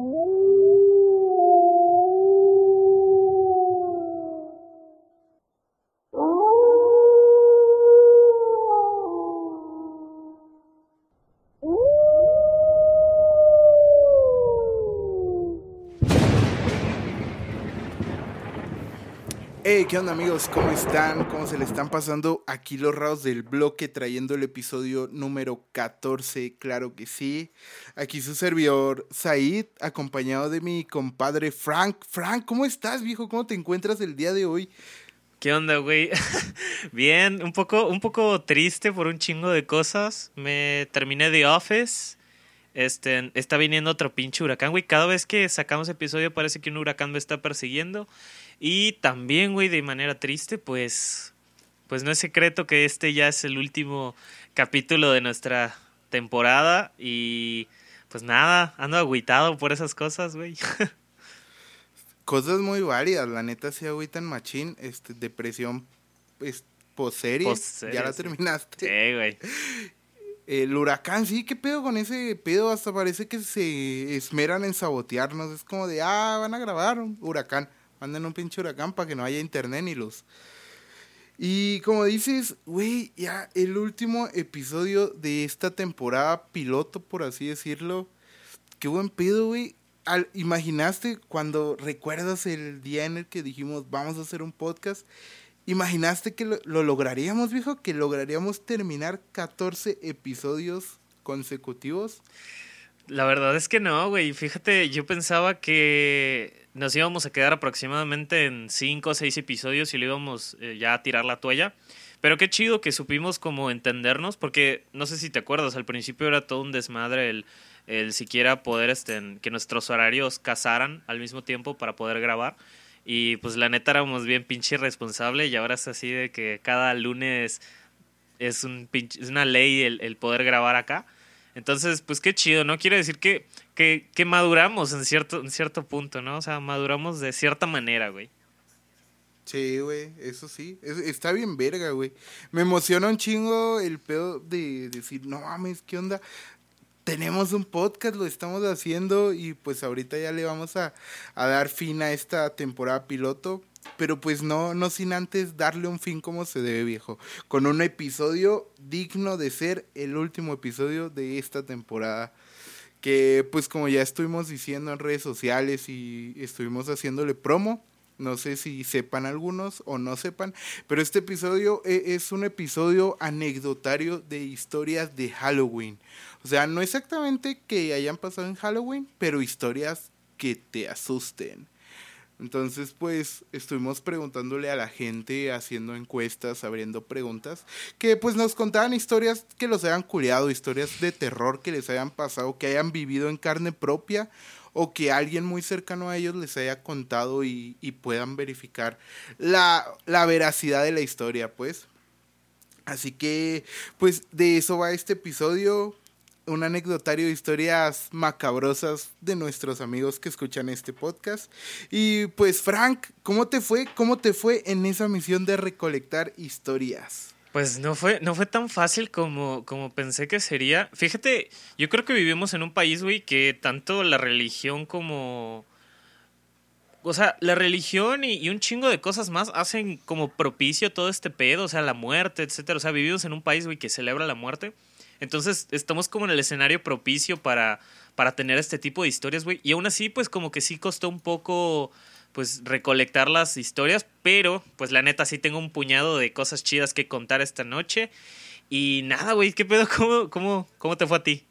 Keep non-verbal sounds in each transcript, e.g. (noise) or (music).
Mm-hmm. ¿Qué onda amigos? ¿Cómo están? ¿Cómo se le están pasando aquí los raros del bloque trayendo el episodio número 14? Claro que sí. Aquí su servidor Said, acompañado de mi compadre Frank. Frank, ¿cómo estás, viejo? ¿Cómo te encuentras el día de hoy? ¿Qué onda, güey? (laughs) Bien, un poco, un poco triste por un chingo de cosas. Me terminé The Office. Este, está viniendo otro pinche huracán, güey. Cada vez que sacamos episodio parece que un huracán me está persiguiendo. Y también, güey, de manera triste, pues, pues no es secreto que este ya es el último capítulo de nuestra temporada y pues nada, ando agüitado por esas cosas, güey. (laughs) Cosas muy válidas, la neta sí agüitan machín, este, depresión pues, poserie, ya la terminaste. Sí, güey. (laughs) El huracán, sí, ¿qué pedo con ese pedo? Hasta parece que se esmeran en sabotearnos. Es como de, ah, van a grabar un huracán manden un pinche huracán para que no haya internet ni luz. Y como dices, güey, ya el último episodio de esta temporada piloto, por así decirlo. Qué buen pedo, güey. ¿Imaginaste cuando recuerdas el día en el que dijimos vamos a hacer un podcast? ¿Imaginaste que lo, lo lograríamos, viejo? ¿Que lograríamos terminar 14 episodios consecutivos? La verdad es que no, güey. Fíjate, yo pensaba que nos íbamos a quedar aproximadamente en 5 o 6 episodios y le íbamos eh, ya a tirar la toalla. Pero qué chido que supimos como entendernos, porque no sé si te acuerdas, al principio era todo un desmadre el, el siquiera poder este, que nuestros horarios casaran al mismo tiempo para poder grabar. Y pues la neta éramos bien pinche irresponsable y ahora es así de que cada lunes es, un pinche, es una ley el, el poder grabar acá. Entonces, pues qué chido, ¿no? Quiere decir que, que, que maduramos en cierto, en cierto punto, ¿no? O sea, maduramos de cierta manera, güey. Sí, güey, eso sí. está bien verga, güey. Me emociona un chingo el pedo de decir, no mames, ¿qué onda? Tenemos un podcast, lo estamos haciendo y pues ahorita ya le vamos a, a dar fin a esta temporada piloto pero pues no, no sin antes darle un fin como se debe, viejo. Con un episodio digno de ser el último episodio de esta temporada. Que pues como ya estuvimos diciendo en redes sociales y estuvimos haciéndole promo, no sé si sepan algunos o no sepan, pero este episodio e, es un episodio anecdotario de historias de Halloween. O sea, no exactamente que hayan pasado en Halloween, pero historias que te asusten. Entonces, pues estuvimos preguntándole a la gente, haciendo encuestas, abriendo preguntas, que pues nos contaban historias que los hayan culiado, historias de terror que les hayan pasado, que hayan vivido en carne propia o que alguien muy cercano a ellos les haya contado y, puedan verificar la, la veracidad de la historia, pues. Así que, pues de eso va este episodio un anecdotario de historias macabrosas de nuestros amigos que escuchan este podcast. Y pues Frank, ¿cómo te fue? ¿Cómo te fue en esa misión de recolectar historias? Pues no fue, no fue tan fácil como, como pensé que sería. Fíjate, yo creo que vivimos en un país, güey, que tanto la religión como... O sea, la religión y, y, un chingo de cosas más hacen como propicio todo este pedo, o sea, la muerte, etcétera. O sea, vivimos en un país, güey, que celebra la muerte. Entonces estamos como en el escenario propicio para, para tener este tipo de historias, güey. Y aún así, pues como que sí costó un poco pues recolectar las historias, pero pues la neta sí tengo un puñado de cosas chidas que contar esta noche. Y nada, güey, ¿qué pedo? ¿Cómo, cómo, ¿Cómo te fue a ti?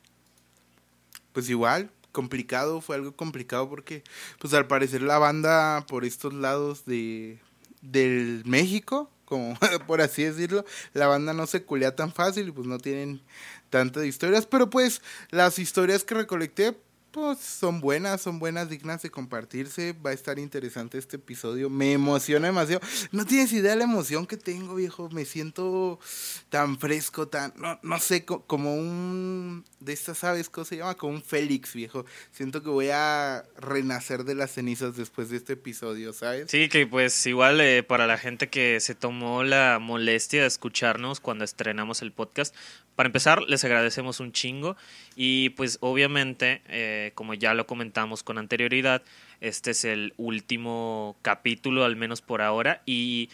Pues igual, complicado, fue algo complicado porque pues al parecer la banda por estos lados de del México, como (laughs) por así decirlo, la banda no se culea tan fácil y pues no tienen tantas historias, pero pues las historias que recolecté pues son buenas, son buenas, dignas de compartirse. Va a estar interesante este episodio. Me emociona demasiado. No tienes idea de la emoción que tengo, viejo. Me siento tan fresco, tan, no, no sé, como un, de estas aves, ¿cómo se llama? Como un Félix, viejo. Siento que voy a renacer de las cenizas después de este episodio, ¿sabes? Sí, que pues igual eh, para la gente que se tomó la molestia de escucharnos cuando estrenamos el podcast, para empezar, les agradecemos un chingo y pues obviamente... Eh, como ya lo comentamos con anterioridad, este es el último capítulo, al menos por ahora, y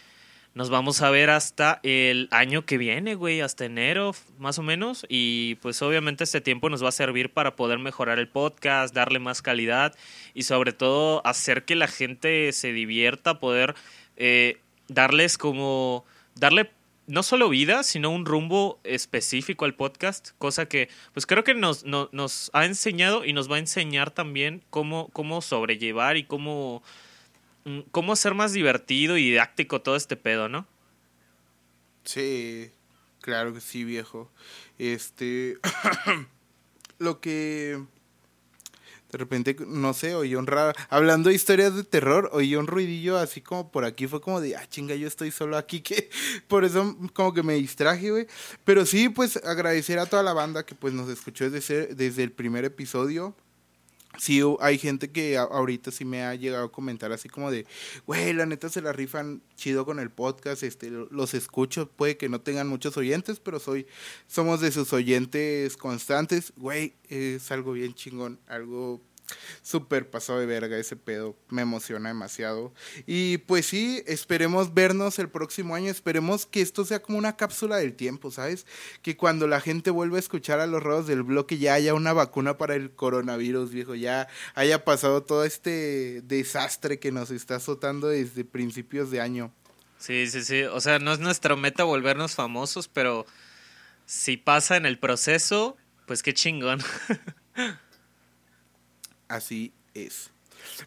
nos vamos a ver hasta el año que viene, güey, hasta enero, más o menos. Y pues obviamente este tiempo nos va a servir para poder mejorar el podcast, darle más calidad y sobre todo hacer que la gente se divierta, poder eh, darles como, darle no solo vida, sino un rumbo específico al podcast, cosa que pues creo que nos, ha enseñado y nos va a enseñar también cómo, cómo sobrellevar y cómo Mm, cómo hacer más divertido y didáctico todo este pedo, ¿no? Sí, claro que sí, viejo. Este, (coughs) lo que de repente, no sé, oí un raro, hablando de historias de terror, oí un ruidillo así como por aquí, fue como de, ah, chinga, yo estoy solo aquí, (laughs) que por eso como que me distraje, güey. Pero sí, pues agradecer a toda la banda que pues nos escuchó desde, desde el primer episodio sí hay gente que ahorita sí me ha llegado a comentar así como de, güey, la neta se la rifan chido con el podcast, este, los escucho, puede que no tengan muchos oyentes, pero soy, somos de sus oyentes constantes, güey, es algo bien chingón, algo súper pasado de verga ese pedo. Me emociona demasiado. Y pues sí, esperemos vernos el próximo año. Esperemos que esto sea como una cápsula del tiempo, ¿sabes? Que cuando la gente vuelva a escuchar a los rodos del bloque ya haya una vacuna para el coronavirus, viejo. Ya haya pasado todo este desastre que nos está azotando desde principios de año. Sí, sí, sí. O sea, no es nuestra meta volvernos famosos, pero si pasa en el proceso, pues qué chingón. (laughs) así es.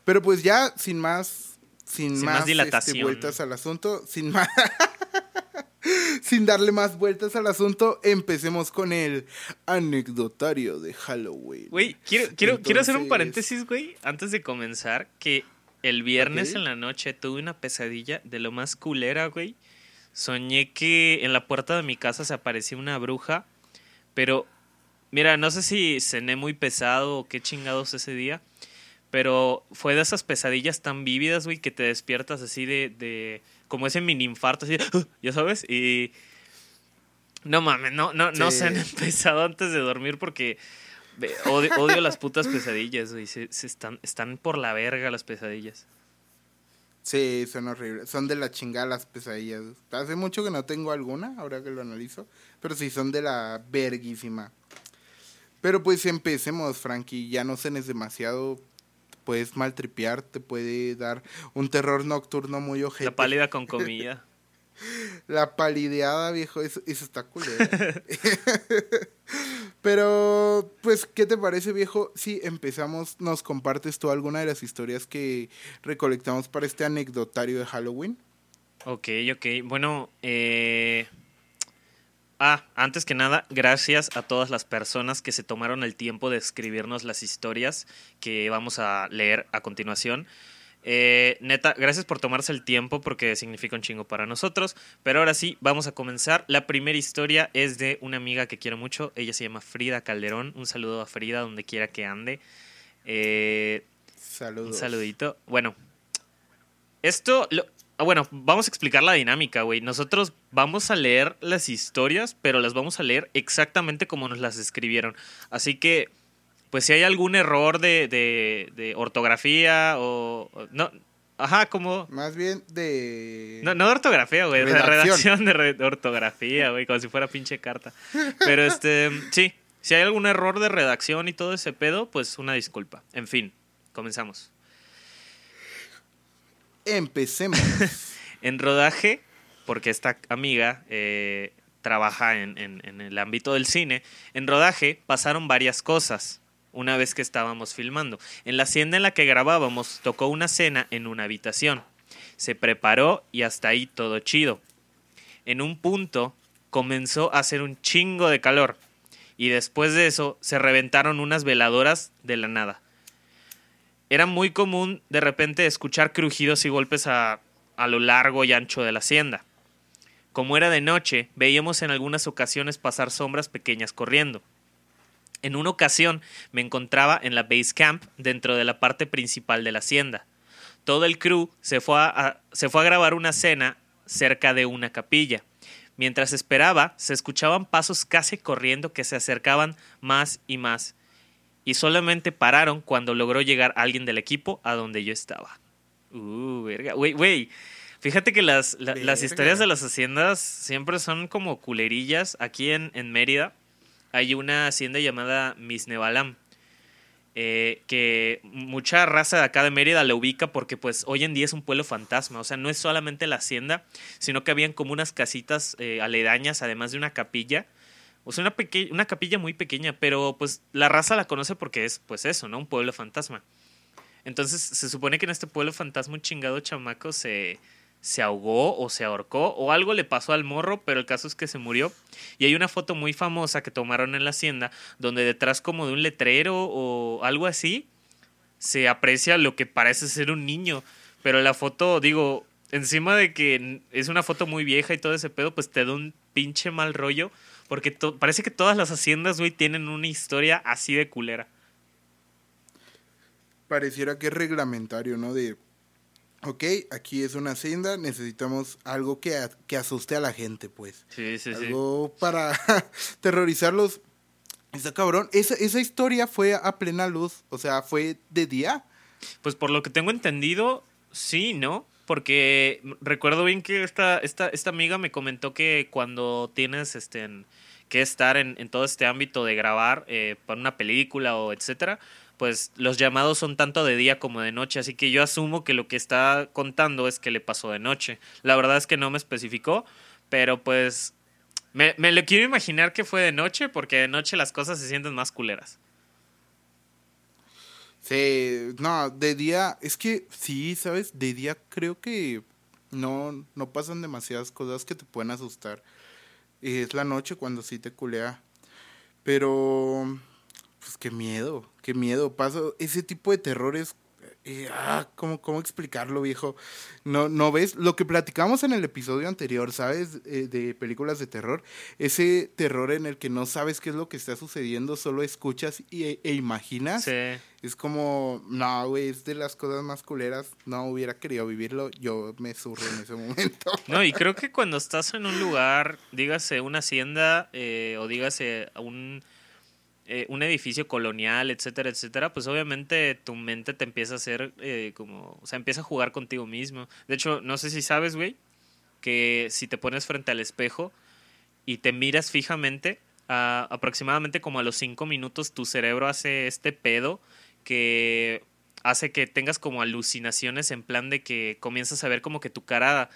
Pero pues ya sin más, sin, más, este, dilatación. vueltas al asunto, sin más, (laughs) sin darle más vueltas al asunto, empecemos con el anecdotario de Halloween. Güey, quiero, quiero, quiero hacer un paréntesis, güey, antes de comenzar, que el viernes en la noche tuve una pesadilla de lo más culera, güey. Soñé que en la puerta de mi casa se aparecía una bruja, pero Mira, no sé si cené muy pesado o qué chingados ese día, pero fue de esas pesadillas tan vívidas, güey, que te despiertas así de, de como ese mini infarto, así, ya sabes, y no mames, no, no, no se han (laughs) empezado antes de dormir porque odio, las putas pesadillas, güey, se, están, están por la verga las pesadillas. Sí, son horribles. Son de la chingada las pesadillas. Hace mucho que no tengo alguna, ahora que lo analizo. Pero sí, son de la verguísima. Pero pues empecemos, Frankie. Ya no cenes demasiado. Puedes maltripear, te puede dar un terror nocturno muy ojete. La pálida (laughs) con comida. La palideada, viejo, eso, eso está culero. (laughs) Pero, pues, ¿qué te parece, viejo? Si empezamos, nos compartes tú alguna de las historias que recolectamos para este anecdotario de Halloween. Ok, ok. Bueno, eh, Ah, antes que nada, gracias a todas las personas que se tomaron el tiempo de escribirnos las historias que vamos a leer a continuación. Eh, neta, gracias por tomarse el tiempo porque significa un chingo para nosotros. Pero ahora sí, vamos a comenzar. La primera historia es de una amiga que quiero mucho. Ella se llama Frida Calderón. Un saludo a Frida donde quiera que ande. Eh, Saludos. Un saludito. Bueno, esto, lo, bueno, vamos a explicar la dinámica, güey. Nosotros vamos a leer las historias, pero las vamos a leer exactamente como nos las escribieron. Así que, pues si hay algún error de, de, ortografía o, No, ajá, como... Más bien de... No, no de ortografía, güey, de redacción de, ortografía, güey, como si fuera pinche carta. Pero este, sí, si hay algún error de redacción y todo ese pedo, pues una disculpa. En fin, comenzamos. Empecemos. (laughs) en rodaje, porque esta amiga eh, trabaja en, el ámbito del cine, en rodaje pasaron varias cosas una vez que estábamos filmando. En la hacienda en la que grabábamos tocó una cena en una habitación. Se preparó y hasta ahí todo chido. En un punto comenzó a hacer un chingo de calor y después de eso se reventaron unas veladoras de la nada era muy común de repente escuchar crujidos y golpes a, lo largo y ancho de la hacienda. Como era de noche, veíamos en algunas ocasiones pasar sombras pequeñas corriendo. En una ocasión me encontraba en la base camp dentro de la parte principal de la hacienda. Todo el crew se fue a, se fue a grabar una cena cerca de una capilla. Mientras esperaba, se escuchaban pasos casi corriendo que se acercaban más y más y solamente pararon cuando logró llegar alguien del equipo a donde yo estaba. Uh, verga. Güey, güey. Fíjate que las, la- las historias de las haciendas siempre son como culerillas. Aquí en, en Mérida hay una hacienda llamada Misnebalam. eh, que mucha raza de acá de Mérida la ubica porque pues hoy en día es un pueblo fantasma. O sea, no es solamente la hacienda, sino que habían como unas casitas eh, aledañas, además de una capilla. O sea, una, peque- una capilla muy pequeña, pero pues la raza la conoce porque es pues eso, ¿no? Un pueblo fantasma. Entonces se supone que en este pueblo fantasma un chingado chamaco se, se ahogó o se ahorcó o algo le pasó al morro, pero el caso es que se murió. Y hay una foto muy famosa que tomaron en la hacienda donde detrás como de un letrero o algo así se aprecia lo que parece ser un niño. Pero la foto, digo, encima de que es una foto muy vieja y todo ese pedo, pues te da un pinche mal rollo. Porque parece que todas las haciendas, güey, tienen una historia así de culera. Pareciera que es reglamentario, ¿no? De, ok, aquí es una hacienda, necesitamos algo que, a- que asuste a la gente, pues. Sí, sí, sí. algo para (laughs) terrorizarlos. Está cabrón. Esa, esa historia fue a plena luz, o sea, fue de día. Pues por lo que tengo entendido, sí, ¿no? Porque recuerdo bien que esta, esta, esta amiga me comentó que cuando tienes este, que estar en, en todo este ámbito de grabar eh, para una película o etcétera, pues los llamados son tanto de día como de noche. Así que yo asumo que lo que está contando es que le pasó de noche. La verdad es que no me especificó, pero pues me, me lo quiero imaginar que fue de noche porque de noche las cosas se sienten más culeras. Sí, no, de día, es que sí, ¿sabes? De día creo que no, no pasan demasiadas cosas que te pueden asustar. Es la noche cuando sí te culea. Pero, pues qué miedo, qué miedo. Paso, ese tipo de terrores, ah, ¿cómo, ¿cómo explicarlo, viejo? No, no ves lo que platicamos en el episodio anterior, ¿sabes? Eh, de películas de terror. Ese terror en el que no sabes qué es lo que está sucediendo, solo escuchas y, e imaginas. Sí. Es como, no, güey, es de las cosas más culeras. No hubiera querido vivirlo. Yo me zurro en ese (laughs) momento. No, y creo que cuando estás en un lugar, dígase una hacienda eh, o dígase un, eh, un edificio colonial, etcétera, etcétera, pues obviamente tu mente te empieza a hacer eh, como, o sea, empieza a jugar contigo mismo. De hecho, no sé si sabes, güey, que si te pones frente al espejo y te miras fijamente, aproximadamente como a los cinco minutos tu cerebro hace este pedo que hace que tengas como alucinaciones en plan de que comienzas a ver como que tu cara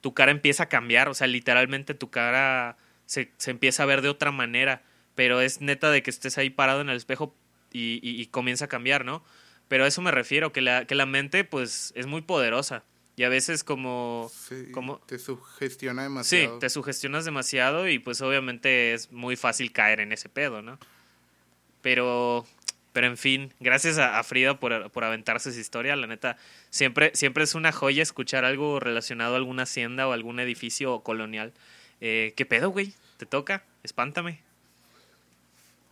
tu cara empieza a cambiar, o sea, literalmente tu cara se, se empieza a ver de otra manera, pero es neta de que estés ahí parado en el espejo y, y- y comienza a cambiar, ¿no? Pero a eso me refiero, que la, que la mente pues es muy poderosa y a veces como... Sí, como te sugestiona Sí, demasiado. te sugestionas demasiado y pues obviamente es muy fácil caer en ese pedo, ¿no? Pero, pero en fin, gracias a, a Frida por, por aventarse esa historia, la neta, siempre, siempre es una joya escuchar algo relacionado a alguna hacienda o algún edificio colonial. Eh, ¿Qué pedo, güey? ¿Te toca? Espántame.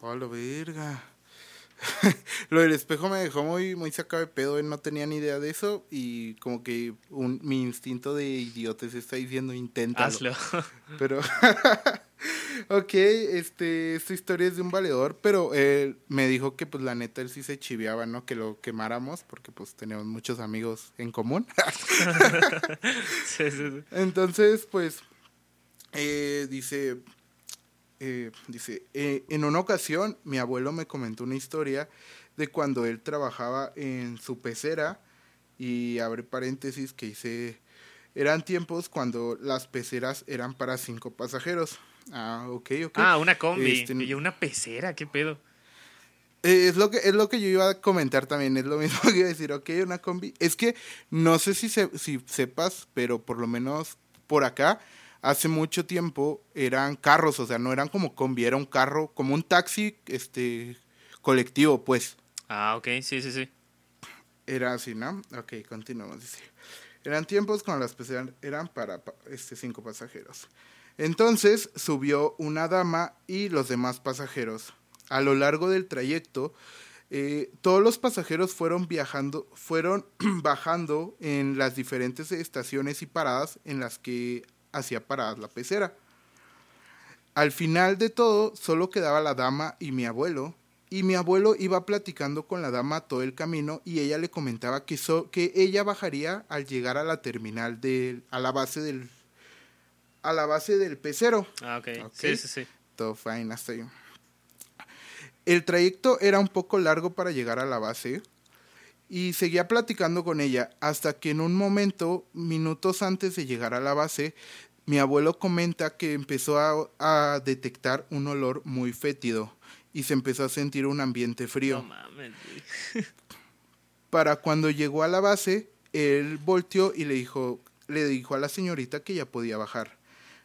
Oh, la verga. (laughs) Lo del espejo me dejó muy, muy sacado de pedo. Él no tenía ni idea de eso. Y como que un, mi instinto de idiotes está diciendo inténtalo. Hazlo. (laughs) Pero, (laughs) ok, este, esta historia es de un valedor, pero él me dijo que pues la neta él sí se chiviaba, ¿no? Que lo quemáramos porque pues tenemos muchos amigos en común. Sí, sí, sí. Entonces, pues, eh, dice, eh, dice, eh, en una ocasión mi abuelo me comentó una historia de cuando él trabajaba en su pecera y abre paréntesis que dice, eran tiempos cuando las peceras eran para cinco pasajeros. Ah, ok, ok. Ah, una combi. Este, Y una pecera, ¿qué pedo? Eh, es lo que es lo que yo iba a comentar también, es lo (laughs) mismo que iba a decir, ok, una combi. Es que no sé si, se- si sepas, pero por lo menos por acá, hace mucho tiempo eran carros, o sea, no eran como combi, era un carro, como un taxi este colectivo, pues. Ah, ok, sí, sí, sí. Era así, ¿no? Ok, continuamos. Dice. Eran tiempos cuando las peceras eran para pa- este, cinco pasajeros. Entonces subió una dama y los demás pasajeros. A lo largo del trayecto, eh, todos los pasajeros fueron viajando, fueron (clears throat) bajando en las diferentes estaciones y paradas en las que hacía paradas la pecera. Al final de todo, solo quedaba la dama y mi abuelo, Y mi abuelo iba platicando con la dama todo el camino y ella le comentaba que, so- que ella bajaría al llegar a la terminal de, a la base del, a la base del pecero. Ah, ok. Ok. Sí, sí, sí. Todo fine hasta ahí. El trayecto era un poco largo para llegar a la base y seguía platicando con ella hasta que en un momento, minutos antes de llegar a la base, mi abuelo comenta que empezó a, a detectar un olor muy fétido y se empezó a sentir un ambiente frío. No mames. (laughs) Para cuando llegó a la base, él volteó y le dijo, le dijo a la señorita que ya podía bajar.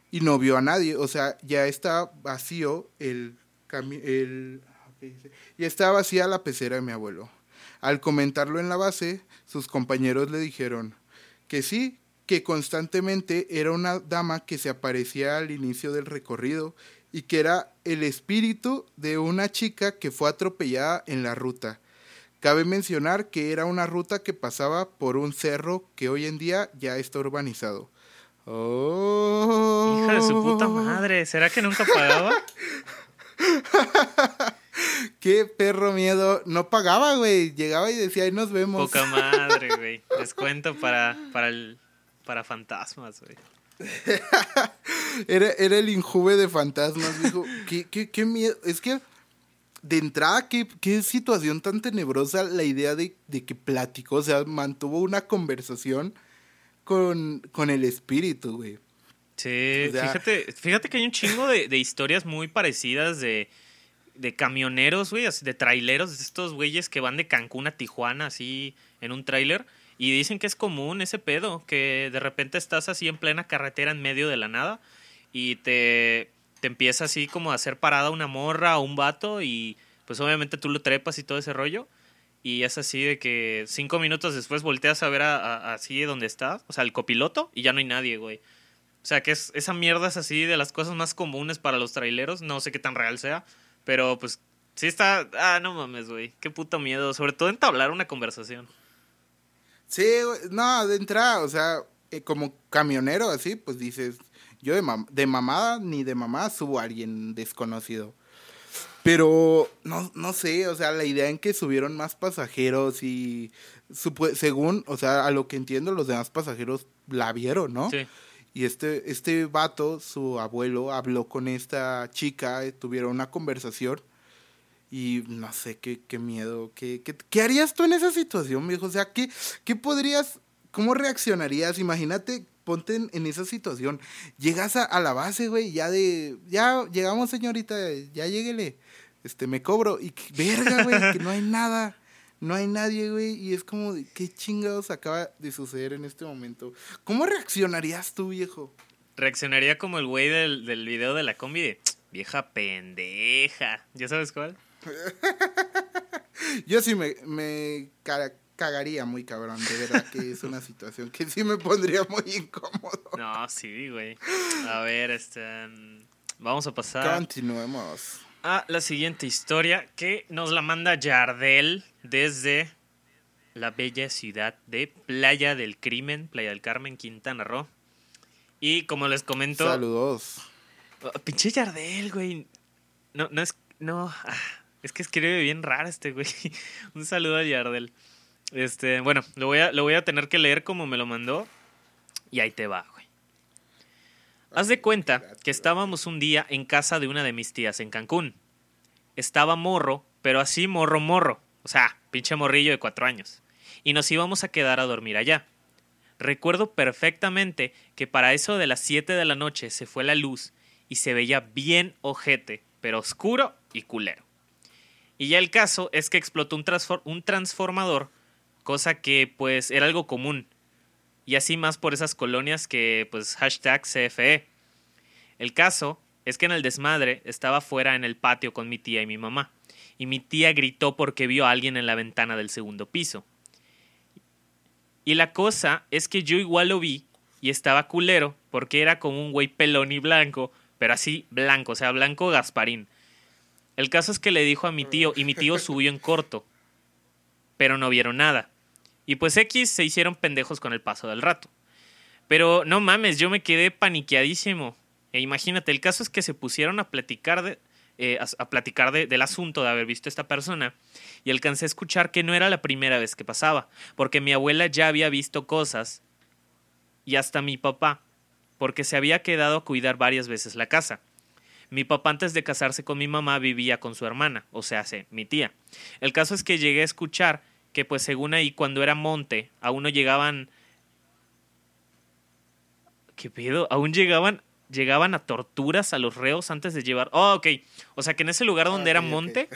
Y no vio a nadie, o sea, ya está vacío el, el ya está vacía la pecera de mi abuelo. Al comentarlo en la base, sus compañeros le dijeron que sí, que constantemente era una dama que se aparecía al inicio del recorrido y que era el espíritu de una chica que fue atropellada en la ruta. Cabe mencionar que era una ruta que pasaba por un cerro que hoy en día ya está urbanizado. Oh. Hija de su puta madre. ¿Será que nunca pagaba? (laughs) Qué perro miedo. No pagaba, güey. Llegaba y decía, ahí nos vemos. Poca madre, güey. Descuento para, para, el, para fantasmas, güey. (laughs) Era, era el injuve de fantasmas, dijo. ¿Qué, qué, qué miedo. Es que, de entrada, qué, qué situación tan tenebrosa la idea de, de que platicó, o sea, mantuvo una conversación con, con el espíritu, güey. Sí, O sea- fíjate, fíjate que hay un chingo de, de historias muy parecidas de, de camioneros, güey, así de traileros, de estos güeyes que van de Cancún a Tijuana así en un tráiler y dicen que es común ese pedo, que de repente estás así en plena carretera en medio de la nada y te, te empieza así como a hacer parada una morra o un vato y pues obviamente tú lo trepas y todo ese rollo. Y es así de que cinco minutos después volteas a ver a, así donde estás, o sea, el copiloto, y ya no hay nadie, güey. O sea, que es, esa mierda es así de las cosas más comunes para los traileros. No sé qué tan real sea. Pero pues sí está. Ah, no mames, güey. Qué puto miedo. Sobre todo entablar una conversación. Sí, no, de entrada, o sea, eh, como camionero así, pues dices, yo de, mam- de mamada ni de mamá subo a alguien desconocido. Pero no, no sé, o sea, la idea en que subieron más pasajeros y según, o sea, a lo que entiendo, los demás pasajeros la vieron, ¿no? Sí. Y este, este vato, su abuelo, habló con esta chica, eh, tuvieron una conversación. Y no sé qué, qué miedo. Qué, qué, qué harías tú en esa situación, viejo? O sea, ¿qué, qué podrías, cómo reaccionarías? Imagínate, ponte en, en esa situación. Llegas a, a la base, güey, ya de, ya llegamos, señorita, ya lléguele. Este, me cobro. Y verga, güey, que no hay nada. No hay nadie, güey. Y es como, ¿qué chingados acaba de suceder en este momento? ¿Cómo reaccionarías tú, viejo? Reaccionaría como el güey del, del video de la combi de vieja pendeja. ¿Ya sabes cuál? (laughs) Yo sí me, me ca- cagaría muy cabrón, de verdad que es una situación que sí me pondría muy incómodo. No, sí, güey. A ver, este. mm, Vamos a pasar Continuemos. a la siguiente historia que nos la manda Yardel desde la bella ciudad de Playa del Crimen, Playa del Carmen, Quintana Roo. Y como les comento. Saludos. Oh, pinche Yardel, güey. No, no es. No. ah, es que escribe bien raro este güey. (laughs) Un saludo a Yardel. Este, bueno, lo voy, a, lo voy a tener que leer como me lo mandó. Y ahí te va, güey. Haz de cuenta que estábamos un día en casa de una de mis tías en Cancún. Estaba morro, pero así morro morro. O sea, pinche morrillo de cuatro años. Y nos íbamos a quedar a dormir allá. Recuerdo perfectamente que para eso de las 7 de la noche se fue la luz y se veía bien ojete, pero oscuro y culero. Y ya el caso es que explotó un, transfor- un transformador, cosa que pues era algo común. Y así más por esas colonias que pues hashtag CFE. El caso es que en el desmadre estaba fuera en el patio con mi tía y mi mamá. Y mi tía gritó porque vio a alguien en la ventana del segundo piso. Y la cosa es que yo igual lo vi y estaba culero porque era como un güey pelón y blanco, pero así blanco, o sea, blanco Gasparín. El caso es que le dijo a mi tío y mi tío subió en corto, pero no vieron nada. Y pues X se hicieron pendejos con el paso del rato. Pero no mames, yo me quedé paniqueadísimo. E imagínate, el caso es que se pusieron a platicar de... eh, a, platicar del asunto de haber visto a esta persona y alcancé a escuchar que no era la primera vez que pasaba, porque mi abuela ya había visto cosas y hasta mi papá, porque se había quedado a cuidar varias veces la casa. Mi papá antes de casarse con mi mamá vivía con su hermana, o sea, mi tía. El caso es que llegué a escuchar que pues según ahí cuando era monte, aún no llegaban... ¿Qué pedo? Aún llegaban llegaban a torturas a los reos antes de llevar... Oh, ok. O sea que en ese lugar donde era monte,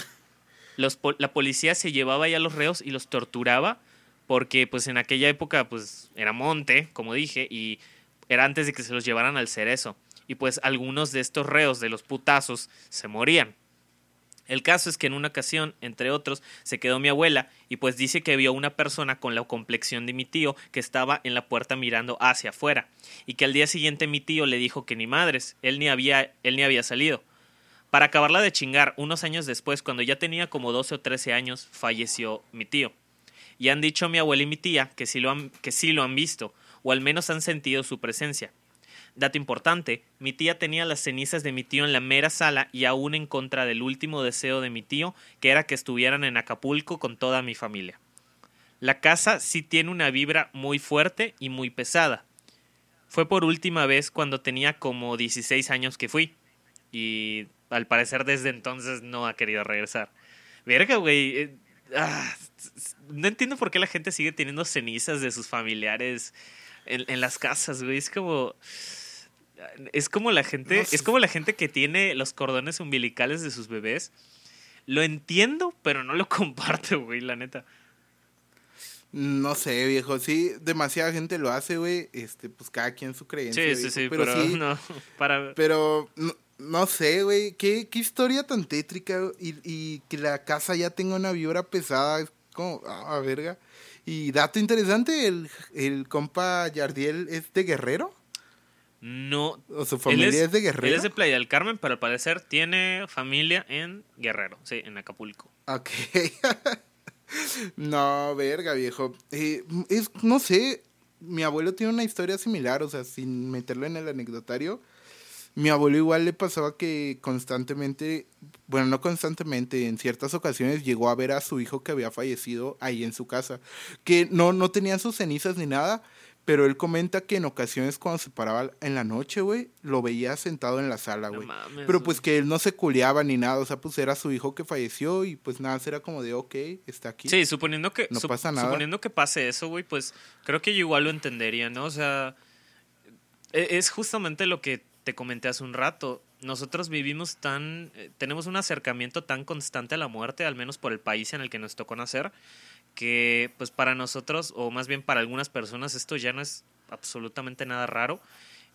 los, la policía se llevaba ya a los reos y los torturaba porque pues en aquella época pues era monte, como dije, y era antes de que se los llevaran al cerezo. Y pues algunos de estos reos de los putazos se morían. El caso es que en una ocasión, entre otros, se quedó mi abuela y pues dice que vio una persona con la complexión de mi tío que estaba en la puerta mirando hacia afuera y que al día siguiente mi tío le dijo que ni madres, él ni había, él ni había salido. Para acabarla de chingar, unos años después, cuando ya tenía como 12 o 13 años, falleció mi tío. Y han dicho mi abuela y mi tía que sí lo han, que sí lo han visto, o al menos han sentido su presencia. Dato importante, mi tía tenía las cenizas de mi tío en la mera sala y aún en contra del último deseo de mi tío, que era que estuvieran en Acapulco con toda mi familia. La casa sí tiene una vibra muy fuerte y muy pesada. Fue por última vez cuando tenía como 16 años que fui. Y al parecer desde entonces no ha querido regresar. Verga, güey. Eh, ah, no entiendo por qué la gente sigue teniendo cenizas de sus familiares en, en las casas, güey. Es como es como la gente, es como la gente que tiene los cordones umbilicales de sus bebés. Lo entiendo, pero no lo (laughs) comparto, güey, la neta. No sé, viejo, sí, demasiada gente lo hace, güey, este, pues cada quien su creencia. Sí, sí, sí, pero, sí, (laughs) no, para... Pero no, sé, güey, ¿qué, qué historia tan tétrica y, y, que la casa ya tenga una vibra pesada, es como, ah, verga. Y dato interesante, el, el compa Yardiel es de Guerrero. No. ¿O su familia es, de Guerrero? Él es de Playa del Carmen, pero al parecer tiene familia en Guerrero, sí, en Acapulco. Ok. (laughs) no, verga, viejo. Eh, es, no sé, mi abuelo tiene una historia similar, o sea, sin meterlo en el anecdotario. Mi abuelo igual le pasaba que constantemente, bueno, no constantemente, en ciertas ocasiones llegó a ver a su hijo que había fallecido ahí en su casa. Que no, no tenían sus cenizas ni nada, pero él comenta que en ocasiones cuando se paraba en la noche, güey, lo veía sentado en la sala, güey. pero pues que él no se culeaba ni nada, o sea, pues era su hijo que falleció y pues nada, era como de, ok, está aquí. Sí, suponiendo que, no pasa nada. suponiendo que pase eso, güey, pues creo que yo igual lo entendería, ¿no? O sea, e, es justamente lo que te comenté hace un rato. Nosotros vivimos tan, eh, tenemos un acercamiento tan constante a la muerte, al menos por el país en el que nos tocó nacer, que pues para nosotros, o más bien para algunas personas, esto ya no es absolutamente nada raro.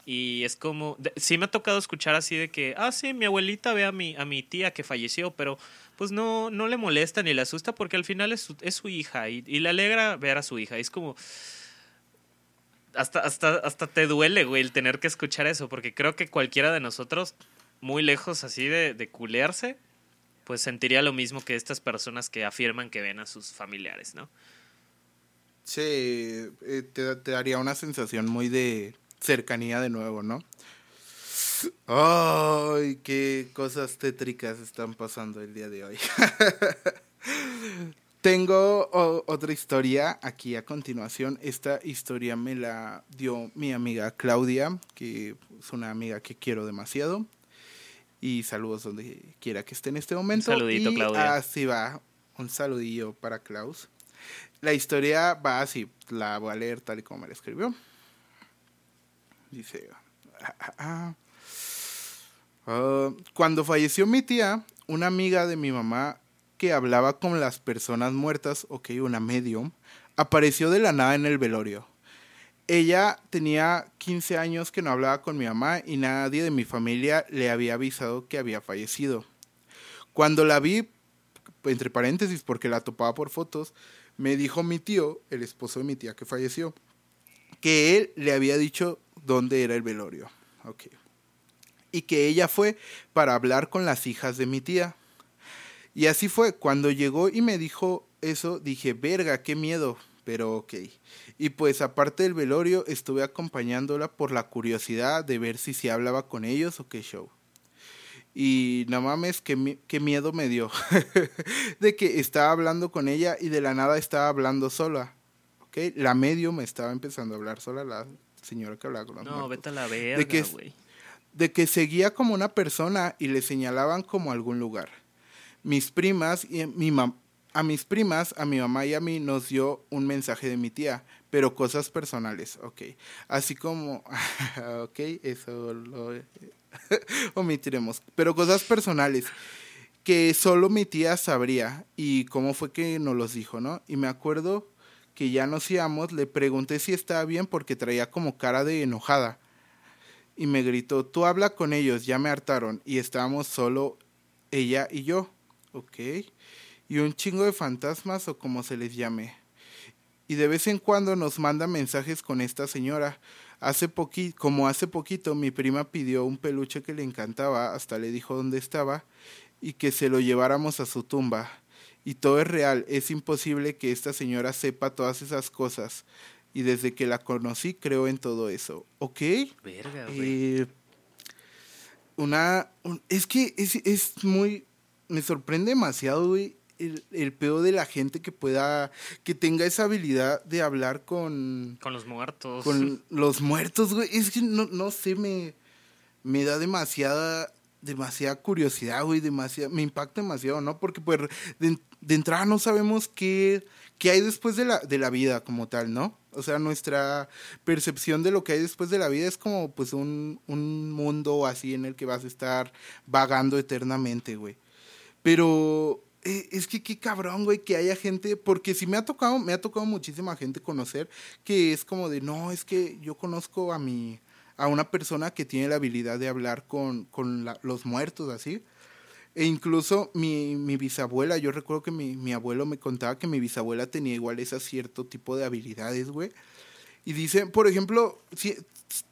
Y es como, sí me ha tocado escuchar así de que, ah, sí, mi abuelita ve a mi, a mi tía que falleció, pero pues no, no le molesta ni le asusta porque al final es su, es su hija y, le alegra ver a su hija. es como, hasta, hasta, hasta te duele, güey, el tener que escuchar eso, porque creo que cualquiera de nosotros, muy lejos así de, de culearse, pues sentiría lo mismo que estas personas que afirman que ven a sus familiares, ¿no? Sí, eh, te, daría una sensación muy de cercanía de nuevo, ¿no? ¡Ay, qué cosas tétricas están pasando el día de hoy! (laughs) Tengo otra historia aquí a continuación. Esta historia me la dio mi amiga Claudia, que es una amiga que quiero demasiado. Y saludos donde quiera que esté en este momento. Un saludito, Claudia. Así va. Un saludillo para Klaus. La historia va así. La voy a leer tal y como me la escribió. Dice. Ah, ah, ah. cuando falleció mi tía, una amiga de mi mamá que hablaba con las personas muertas, ok, una medium, apareció de la nada en el velorio. Ella tenía 15 años que no hablaba con mi mamá y nadie de mi familia le había avisado que había fallecido. Cuando la vi, entre paréntesis, porque la topaba por fotos, me dijo mi tío, el esposo de mi tía que falleció, que él le había dicho dónde era el velorio. Y que ella fue para hablar con las hijas de mi tía. Y así fue, cuando llegó y me dijo eso, dije, verga, qué miedo, pero ok. Y pues aparte del velorio, estuve acompañándola por la curiosidad de ver si se hablaba con ellos o qué show. Y no mames, qué, qué miedo me dio. (laughs) de que estaba hablando con ella y de la nada estaba hablando sola. ¿Ok? La medio me estaba empezando a hablar sola, la señora que hablaba con los No, vete a la de verga, que, de que seguía como una persona y le señalaban como algún lugar. Mis primas y mi mam a mis primas, a mi mamá y a mí nos dio un mensaje de mi tía, pero cosas personales, ok. Así como, (laughs) ok, eso lo (laughs) omitiremos, pero cosas personales que solo mi tía sabría y cómo fue que nos los dijo, ¿no? Y me acuerdo que ya nos íbamos, le pregunté si estaba bien porque traía como cara de enojada. Y me gritó, tú habla con ellos, ya me hartaron. Y estábamos solo ella y yo. Ok. Y un chingo de fantasmas o como se les llame. Y de vez en cuando nos manda mensajes con esta señora. Hace poqui como hace poquito mi prima pidió un peluche que le encantaba, hasta le dijo dónde estaba y que se lo lleváramos a su tumba. Y todo es real, es imposible que esta señora sepa todas esas cosas. Y desde que la conocí creo en todo eso. ¿Ok? Verga, güey. Eh, una... un- es que es, es muy... Me sorprende demasiado, güey, el, el pedo de la gente que pueda... Que tenga esa habilidad de hablar con... Con los muertos. Con (laughs) los muertos, güey. Es que no, no sé, me... Me da demasiada... Demasiada curiosidad, güey. Demasiada, me impacta demasiado, ¿no? Porque, pues, de, de entrada no sabemos qué, qué hay después de la, de la vida como tal, ¿no? O sea, nuestra percepción de lo que hay después de la vida es como, pues, un, un mundo así en el que vas a estar vagando eternamente, güey. Pero eh, es que qué cabrón, güey, que haya gente, porque si me ha tocado, me ha tocado muchísima gente conocer que es como de, no, es que yo conozco a mi, a una persona que tiene la habilidad de hablar con, con la- los muertos, así. E incluso mi, mi bisabuela, yo recuerdo que mi, mi abuelo me contaba que mi bisabuela tenía igual ese cierto tipo de habilidades, güey. Y dice, por ejemplo, si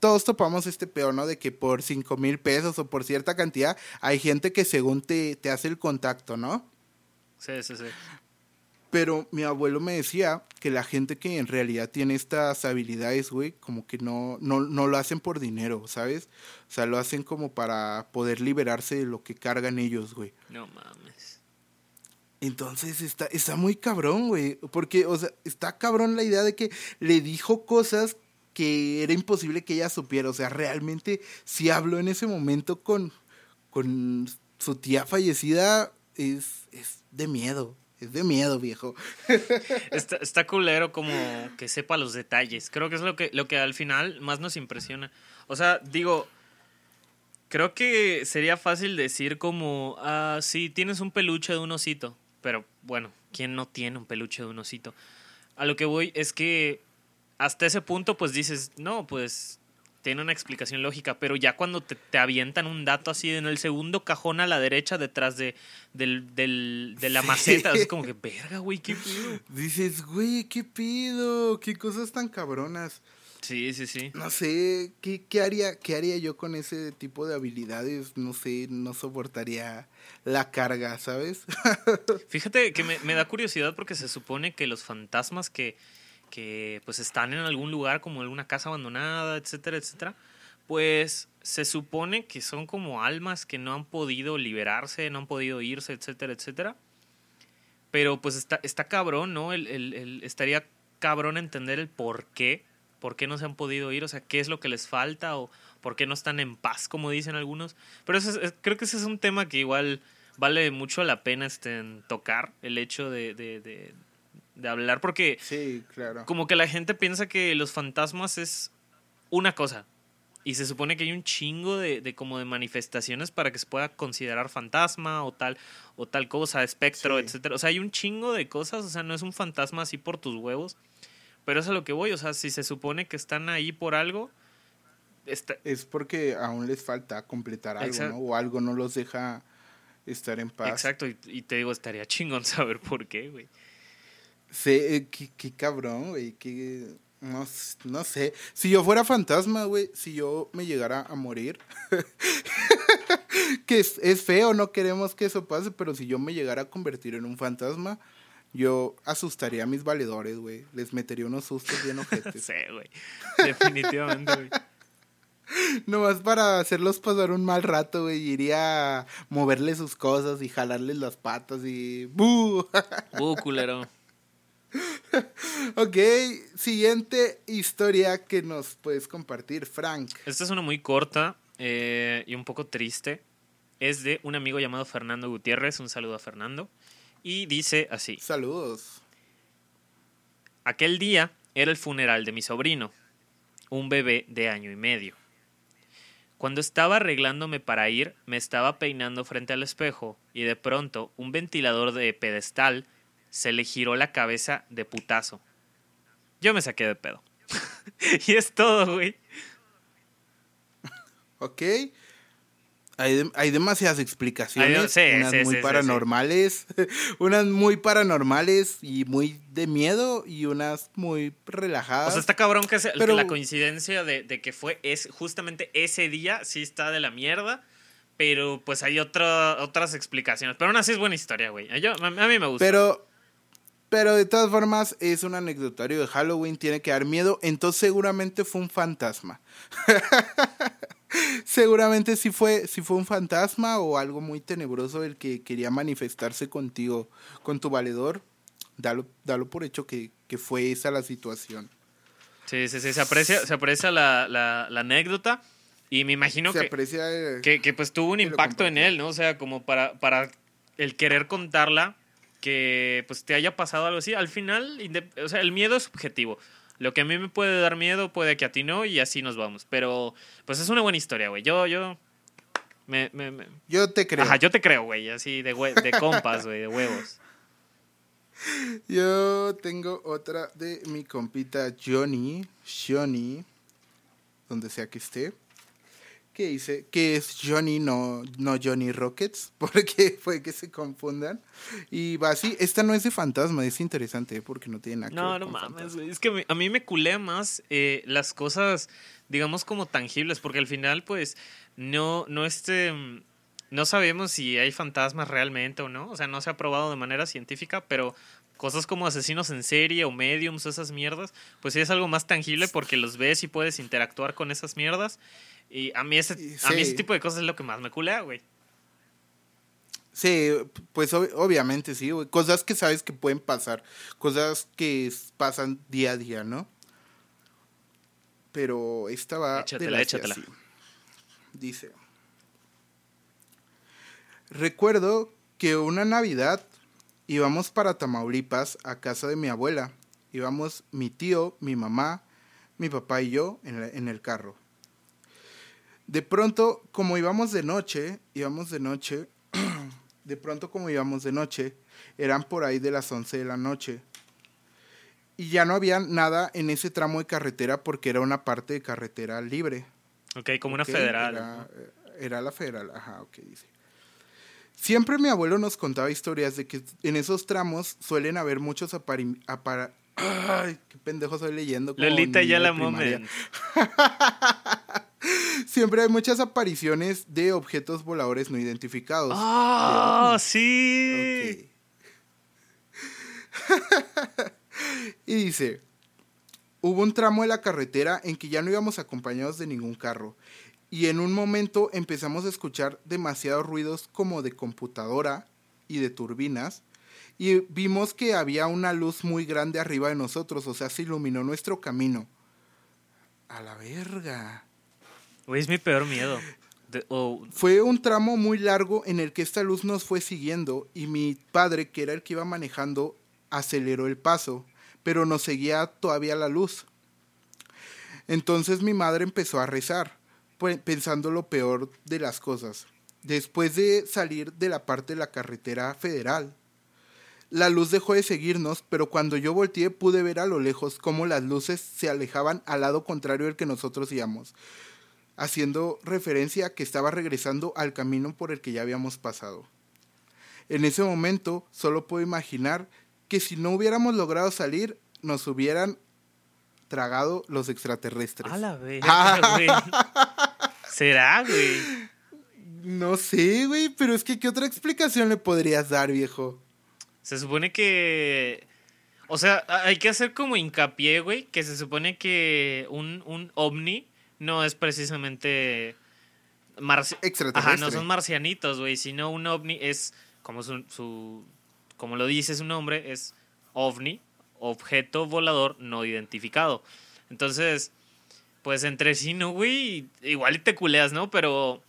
todos topamos este peor, ¿no? De que por cinco mil pesos o por cierta cantidad hay gente que según te, te hace el contacto, ¿no? Sí, sí, sí. Pero mi abuelo me decía que la gente que en realidad tiene estas habilidades, güey, como que no, no, no lo hacen por dinero, ¿sabes? O sea, lo hacen como para poder liberarse de lo que cargan ellos, güey. No mames. Entonces está, está muy cabrón, güey. Porque, o sea, está cabrón la idea de que le dijo cosas que era imposible que ella supiera. O sea, realmente, si habló en ese momento con, con su tía fallecida, es, es de miedo. Es de miedo, viejo. (laughs) Está, está culero como que sepa los detalles. Creo que es lo que, lo que al final más nos impresiona. O sea, digo, creo que sería fácil decir como, ah, sí, tienes un peluche de un osito. Pero bueno, ¿quién no tiene un peluche de un osito? A lo que voy es que hasta ese punto pues dices, no, pues tiene una explicación lógica, pero ya cuando te, te avientan un dato así en el segundo cajón a la derecha detrás de, del, del- de la Sí. maceta, es como que, verga, güey, qué pedo. Dices, güey, ¿qué pido? ¿Qué cosas tan cabronas? Sí, sí, sí. No sé, ¿qué, qué haría, ¿qué haría yo con ese tipo de habilidades? No sé, no soportaría la carga, ¿sabes? (laughs) Fíjate que me, me da curiosidad porque se supone que los fantasmas que, que pues están en algún lugar como alguna casa abandonada, etcétera, etcétera, pues se supone que son como almas que no han podido liberarse, no han podido irse, etcétera, etcétera. Pero pues está, está cabrón, ¿no? El, el- estaría cabrón entender el por qué, por qué no se han podido ir, o sea, qué es lo que les falta o por qué no están en paz, como dicen algunos. Pero creo que ese es un tema que igual vale mucho la pena este, tocar, el hecho de, de hablar, porque Sí, claro. como que la gente piensa que los fantasmas es una cosa. Y se supone que hay un chingo de, de como de manifestaciones para que se pueda considerar fantasma o tal, o tal cosa, espectro, Sí. etcétera. O sea, hay un chingo de cosas, o sea, no es un fantasma así por tus huevos. Pero eso es a lo que voy, o sea, si se supone que están ahí por algo, está, Es porque aún les falta completar algo, Exacto. ¿no? O algo no los deja estar en paz. exacto, y, y te digo, estaría chingón saber por qué, güey. Sí, eh, qué, qué cabrón, güey, qué... No, no sé. Si yo fuera fantasma, güey, si yo me llegara a morir, (laughs) que es, es feo, no queremos que eso pase, pero si yo me llegara a convertir en un fantasma, yo asustaría a mis valedores, güey. Les metería unos sustos bien (laughs) ojetes. Sí, güey. Definitivamente, güey. (laughs) Nomás para hacerlos pasar un mal rato, güey. Iría a moverle sus cosas y jalarles las patas y. ¡Bu! ¡Bu, culero! (laughs) ok, siguiente historia que nos puedes compartir, Frank. Esta es una muy corta eh, y un poco triste. Es de un amigo llamado Fernando Gutiérrez. Un saludo a Fernando. Y dice así. Saludos. Aquel día era el funeral de mi sobrino, un bebé de año y medio. Cuando estaba arreglándome para ir, me estaba peinando frente al espejo y de pronto un ventilador de pedestal se le giró la cabeza de putazo. Yo me saqué de pedo. (laughs) y es todo, güey. Ok. Hay, demasiadas explicaciones, unas muy paranormales, (laughs) unas muy paranormales y muy de miedo y unas muy relajadas. O sea, está cabrón que, la coincidencia de, que fue es justamente ese día sí está de la mierda, pero pues hay otras explicaciones. Pero aún así es buena historia, güey. a mí me gusta. Pero, pero de todas formas es un anecdotario de Halloween, tiene que dar miedo, entonces seguramente fue un fantasma. (laughs) Seguramente sí fue, sí fue un fantasma o algo muy tenebroso el que quería manifestarse contigo, con tu valedor. Dalo, dalo por hecho que, fue esa la situación. Sí, sí, sí, se aprecia, se aprecia la, la, anécdota y me imagino que, aprecia, que, que, pues tuvo un impacto en él, ¿no? O sea, como para, para el querer contarla, que pues te haya pasado algo así. Al final, o sea, el miedo es subjetivo. Lo que a mí me puede dar miedo puede que a ti no y así nos vamos. Pero pues es una buena historia, güey. Yo, yo... Me, me, Yo te creo. Ajá, yo te creo, güey. Así de, de compas, güey, de huevos. (laughs) Yo tengo otra de mi compita Johnny. Johnny. Donde sea que esté que dice que es Johnny, no, no Johnny Rockets, (laughs) porque fue que se confundan. Y va así, esta no es de fantasma, es interesante ¿eh? porque no tiene nada no, No, no mames, es que a mí me culea más eh, las cosas, digamos, como tangibles, porque al final, pues, no, no este... No sabemos si hay fantasmas realmente o no, o sea, no se ha probado de manera científica, pero cosas como asesinos en serie o mediums esas mierdas, pues sí es algo más tangible porque los ves y puedes interactuar con esas mierdas. Y a mí ese, a mí ese tipo de cosas es lo que más me culea, güey. Sí, pues obviamente sí, güey. Cosas que sabes que pueden pasar. Cosas que pasan día a día, ¿no? Pero esta va. Échatela, échatela. Dice. Recuerdo que una Navidad íbamos para Tamaulipas a casa de mi abuela. Íbamos mi tío, mi mamá, mi papá y yo en, en el carro. De pronto, como íbamos de noche, íbamos de noche, (clears throat) de pronto como íbamos de noche, eran por ahí de las 11 de la noche. Y ya no había nada en ese tramo de carretera porque era una parte de carretera libre. Ok, como una federal. Era, la federal, ajá, ok, dice. Siempre mi abuelo nos contaba historias de que en esos tramos suelen haber muchos apari... (clears throat) Ay, qué pendejo estoy leyendo. Lolita ya la moment. (laughs) Siempre hay muchas apariciones de objetos voladores no identificados. ¡Ah, sí! (laughs) y dice, hubo un tramo de la carretera en que ya no íbamos acompañados de ningún carro. Y en un momento empezamos a escuchar demasiados ruidos como de computadora y de turbinas. Y vimos que había una luz muy grande arriba de nosotros, o sea, se iluminó nuestro camino. A la verga. Es mi peor miedo. Fue un tramo muy largo en el que esta luz nos fue siguiendo y mi padre, que era el que iba manejando, aceleró el paso, pero nos seguía todavía la luz. Entonces mi madre empezó a rezar, pensando lo peor de las cosas. Después de salir de la parte de la carretera federal, la luz dejó de seguirnos, pero cuando yo volteé pude ver a lo lejos cómo las luces se alejaban al lado contrario del que nosotros íbamos haciendo referencia a que estaba regresando al camino por el que ya habíamos pasado. En ese momento solo puedo imaginar que si no hubiéramos logrado salir, nos hubieran tragado los extraterrestres. A la vez, (laughs) ¿Será, güey? No sé, güey, pero es que ¿qué otra explicación le podrías dar, viejo? Se supone que... O sea, hay que hacer como hincapié, güey, que se supone que un, un ovni no es precisamente... Marci Ajá, no son marcianitos, güey, sino un ovni es, como, su, su, como lo dice su nombre, es ovni, objeto volador no identificado. Entonces, pues entre sí, ¿no, güey? Igual y te culeas, ¿no? Pero...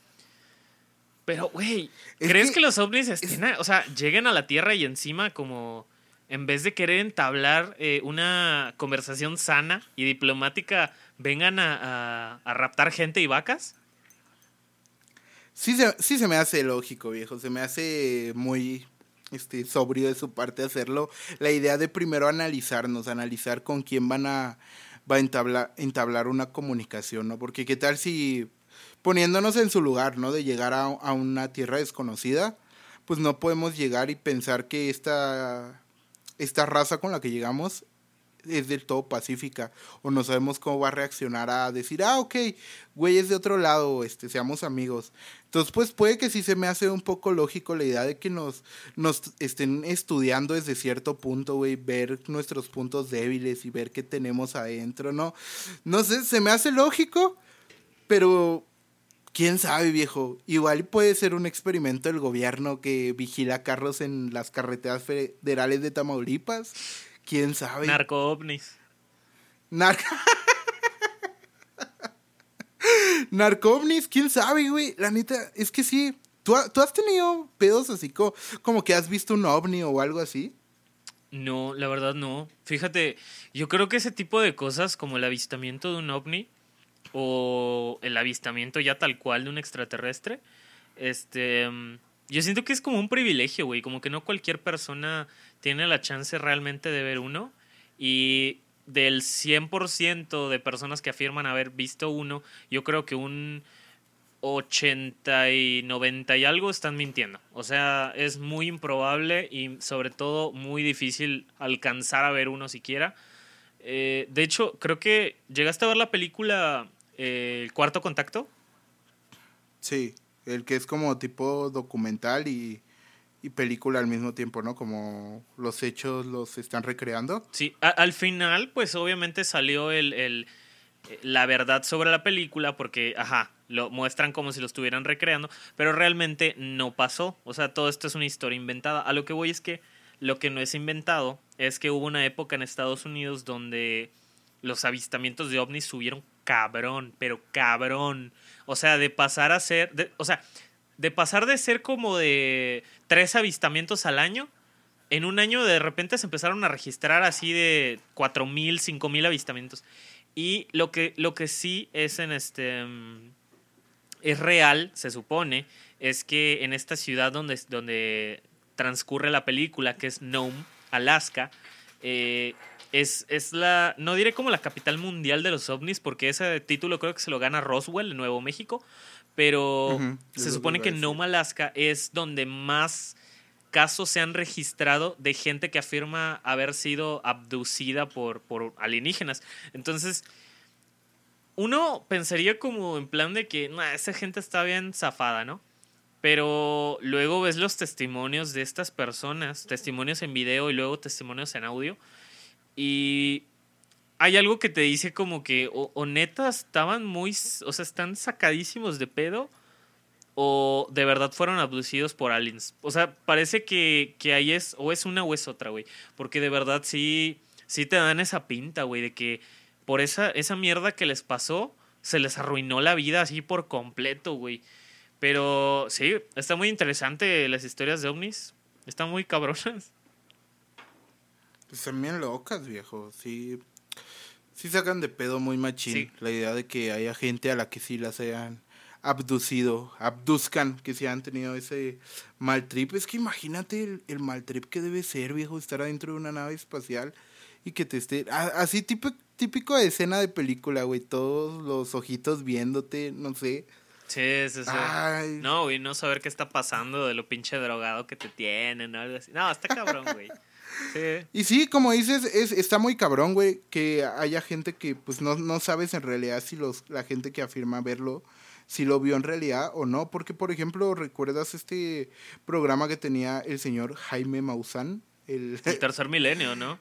Pero, güey, ¿crees que, los ovnis estén, o sea, lleguen a la Tierra y encima como en vez de querer entablar eh, una conversación sana y diplomática, vengan a, raptar gente y vacas? Sí se, sí se me hace lógico, viejo. Se me hace muy este, sobrio de su parte hacerlo. La idea de primero analizarnos, analizar con quién van a, va a entablar, entablar una comunicación, ¿no? Porque qué tal si poniéndonos en su lugar, ¿no? De llegar a, a una tierra desconocida, pues no podemos llegar y pensar que esta esta raza con la que llegamos es del todo pacífica o no sabemos cómo va a reaccionar a decir, ah, ok, güey es de otro lado, este, seamos amigos. Entonces, pues puede que sí se me hace un poco lógico la idea de que nos, nos estén estudiando desde cierto punto, güey, ver nuestros puntos débiles y ver qué tenemos adentro, ¿no? No sé, se me hace lógico, pero quién sabe, viejo. Igual puede ser un experimento del gobierno que vigila carros en las carreteras federales de Tamaulipas. Quién sabe. Narco ovnis. Narco. (laughs) Narcovnis, quién sabe, güey. La neta, es que sí. ¿Tú, has tenido pedos así como, como que has visto un ovni o algo así? No, la verdad no. Fíjate, yo creo que ese tipo de cosas como el avistamiento de un ovni o el avistamiento ya tal cual de un extraterrestre, este, yo siento que es como un privilegio, güey, como que no cualquier persona tiene la chance realmente de ver uno y del 100% de personas que afirman haber visto uno, yo creo que un 80 y 90 y algo están mintiendo. O sea, es muy improbable y sobre todo muy difícil alcanzar a ver uno siquiera. Eh, de hecho, creo que llegaste a ver la película el cuarto contacto. Sí, el que es como tipo documental y, película al mismo tiempo, ¿no? Como los hechos los están recreando. Sí, al final, pues obviamente salió el, la verdad sobre la película porque, ajá, lo muestran como si lo estuvieran recreando, pero realmente no pasó. O sea, todo esto es una historia inventada. A lo que voy es que lo que no es inventado es que hubo una época en Estados Unidos donde los avistamientos de ovnis subieron cabrón, pero cabrón. O sea, de pasar a ser, o sea, de pasar de ser como de tres avistamientos al año, en un año de repente se empezaron a registrar así de cuatro mil, cinco mil avistamientos. Y lo que, lo que sí es en este mm, es real, se supone, es que en esta ciudad donde, donde transcurre la película, que es Nome, Alaska, eh, es, es la, no diré como la capital mundial de los ovnis, porque ese título creo que se lo gana Roswell Nuevo México, pero se supone que Nome, Alaska es donde más casos se han registrado de gente que afirma haber sido abducida por, por alienígenas. Entonces, uno pensaría como en plan de que esa gente está bien zafada, ¿no? Pero luego ves los testimonios de estas personas, testimonios en video y luego testimonios en audio, y hay algo que te dice como que o, neta estaban muy, o sea, están sacadísimos de pedo o de verdad fueron abducidos por aliens. O sea, parece que, que ahí es o es una o es otra, güey. Porque de verdad sí, sí te dan esa pinta, güey, de que por esa, esa mierda que les pasó, se les arruinó la vida así por completo, güey. Pero sí, está muy interesante las historias de ovnis. Están muy cabronas. Pues bien locas, viejo. Sí, sí sacan de pedo muy machín. La idea de que haya gente a la que sí las hayan abducido, abduzcan, que sí han tenido ese mal trip. Es que imagínate el, mal trip que debe ser, viejo, estar adentro de una nave espacial y que te esté... Así típico, típico de escena de película, güey. Todos los ojitos viéndote, no sé. Sí, sí, sí. No, y no saber qué está pasando de lo pinche drogado que te tienen o algo así. No, está cabrón, güey. (laughs) Y sí, como dices, es, está muy cabrón, güey, que haya gente que pues no, no sabes en realidad si los, la gente que afirma verlo, si lo vio en realidad o no. Porque, por ejemplo, ¿recuerdas este programa que tenía el señor Jaime Maussan? El, el tercer milenio, ¿no?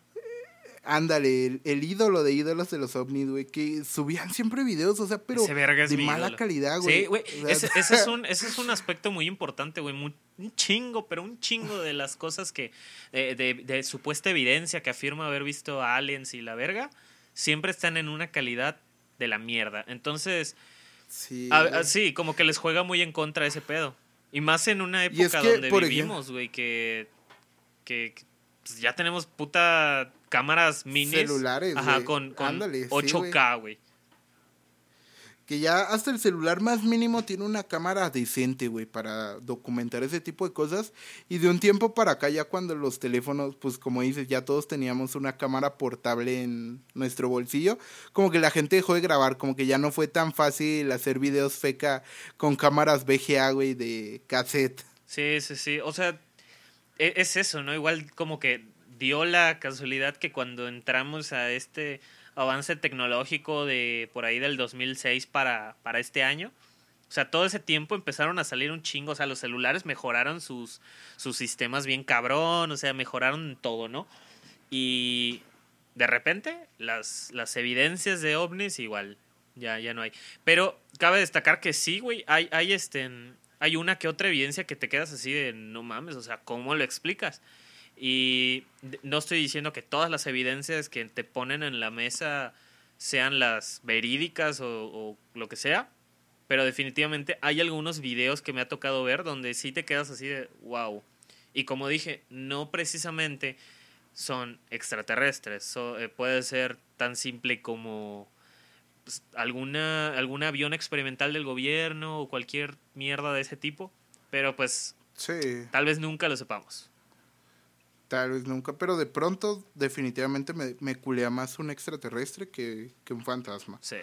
Ándale, el, el ídolo de ídolos de los ovnis, güey, que subían siempre videos, o sea, pero de mala ídolo. calidad, güey. Sí, güey. O sea, Ese, ese es un, (laughs) ese es un aspecto muy importante, güey. Un chingo, pero un chingo de las cosas que. De, de- de supuesta evidencia que afirma haber visto a aliens y la verga. Siempre están en una calidad de la mierda. Entonces, sí, a- güey. a- sí, como que les juega muy en contra ese pedo. Y más en una es época que, donde vivimos, güey, que. Que. que, pues, ya tenemos puta cámaras minis. Celulares, Ajá, güey. con, con Ándale, sí, 8K, güey. Que ya hasta el celular más mínimo tiene una cámara decente, güey, para documentar ese tipo de cosas. Y de un tiempo para acá, ya cuando los teléfonos, pues como dices, ya todos teníamos una cámara portable en nuestro bolsillo, como que la gente dejó de grabar, como que ya no fue tan fácil hacer videos feca con cámaras VGA, güey, de cassette. Sí, sí, sí. O sea, e- es eso, ¿no? Igual como que dio la casualidad que cuando entramos a este avance tecnológico de por ahí del 2006 para, para este año, o sea, todo ese tiempo empezaron a salir un chingo, o sea, los celulares mejoraron sus, sus sistemas bien cabrón, o sea, mejoraron todo, ¿no? Y de repente las, las evidencias de ovnis igual, ya, ya no hay. Pero cabe destacar que sí, güey, hay, hay, este, hay una que otra evidencia que te quedas así de, no mames, o sea, ¿cómo lo explicas? Y no estoy diciendo que todas las evidencias que te ponen en la mesa sean las verídicas o, o lo que sea, pero definitivamente hay algunos videos que me ha tocado ver donde sí te quedas así de, wow. Y como dije, no precisamente son extraterrestres, so- eh, puede ser tan simple como pues, alguna, algún avión experimental del gobierno o cualquier mierda de ese tipo, pero pues Sí, tal vez nunca lo sepamos. Tal vez nunca, pero de pronto definitivamente me, me culea más un extraterrestre que, que un fantasma. Sí,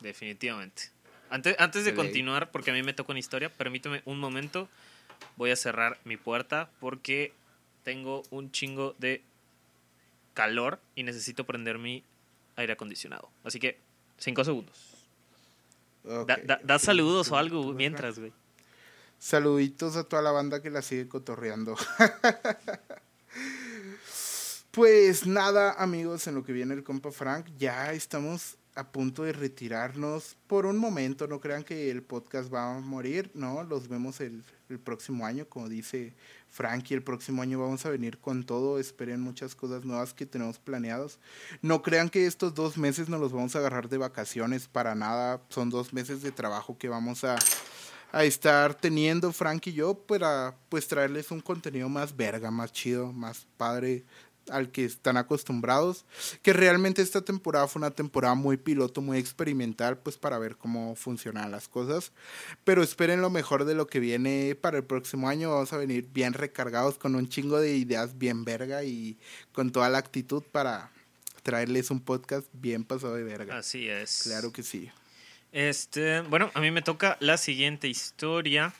definitivamente. Antes, antes de continuar, porque a mí me toca una historia, permíteme un momento. Voy a cerrar mi puerta porque tengo un chingo de calor y necesito prender mi aire acondicionado. Así que, cinco segundos. Da- da saludos o algo mientras, güey. Saluditos a toda la banda que la sigue cotorreando. (laughs) pues nada, amigos, en lo que viene el compa Frank, ya estamos a punto de retirarnos por un momento. No crean que el podcast va a morir, no, los vemos el, el próximo año, como dice Frank, y el próximo año vamos a venir con todo. Esperen muchas cosas nuevas que tenemos planeados. No crean que estos dos meses nos los vamos a agarrar de vacaciones para nada. Son dos meses de trabajo que vamos a a estar teniendo Frank y yo para pues traerles un contenido más verga, más chido, más padre al que están acostumbrados. Que realmente esta temporada fue una temporada muy piloto, muy experimental, pues para ver cómo funcionan las cosas. Pero esperen lo mejor de lo que viene para el próximo año. Vamos a venir bien recargados con un chingo de ideas bien verga y con toda la actitud para traerles un podcast bien pasado de verga. Así es. Claro que sí. Este, bueno, a mí me toca la siguiente historia.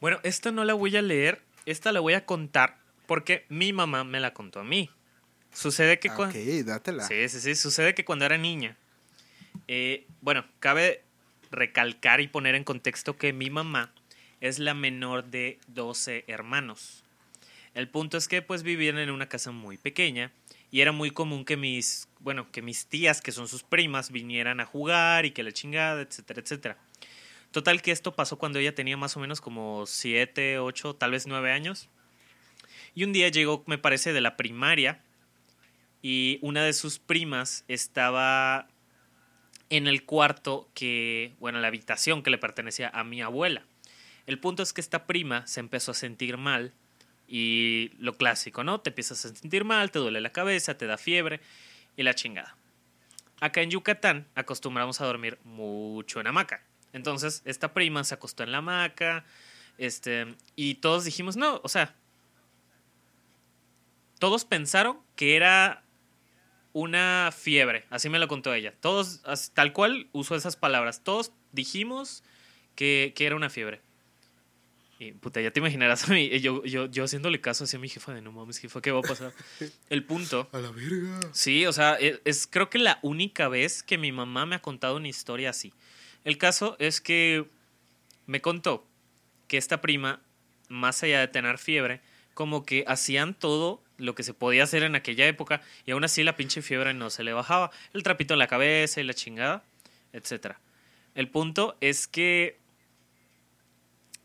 Bueno, esta no la voy a leer, esta la voy a contar porque mi mamá me la contó a mí. Sucede que cuando... Ok, dátela. Sí, sí, sí. Sucede que cuando era niña. eh, bueno, cabe recalcar y poner en contexto que mi mamá es la menor de 12 hermanos. El punto es que pues vivían en una casa muy pequeña y era muy común que mis, bueno, que mis tías, que son sus primas, vinieran a jugar y que la chingada, etcétera, etcétera. Total que esto pasó cuando ella tenía más o menos como 7, 8, tal vez 9 años. Y un día llegó, me parece, de la primaria y una de sus primas estaba en el cuarto que, bueno, la habitación que le pertenecía a mi abuela. El punto es que esta prima se empezó a sentir mal y lo clásico, ¿no? Te empiezas a sentir mal, te duele la cabeza, te da fiebre y la chingada. Acá en Yucatán acostumbramos a dormir mucho en hamaca. Entonces, esta prima se acostó en la hamaca, este, y todos dijimos, no, o sea, todos pensaron que era una fiebre, así me lo contó ella. Todos, tal cual usó esas palabras, todos dijimos que, que era una fiebre. Y puta, ya te imaginarás a mí, yo, yo, yo haciéndole caso hacia mi jefa de no mames, jefa, ¿qué va a pasar? (laughs) El punto. A la verga. Sí, o sea, es, es creo que la única vez que mi mamá me ha contado una historia así. El caso es que me contó que esta prima, más allá de tener fiebre, como que hacían todo lo que se podía hacer en aquella época y aún así la pinche fiebre no se le bajaba. El trapito en la cabeza y la chingada, etc. El punto es que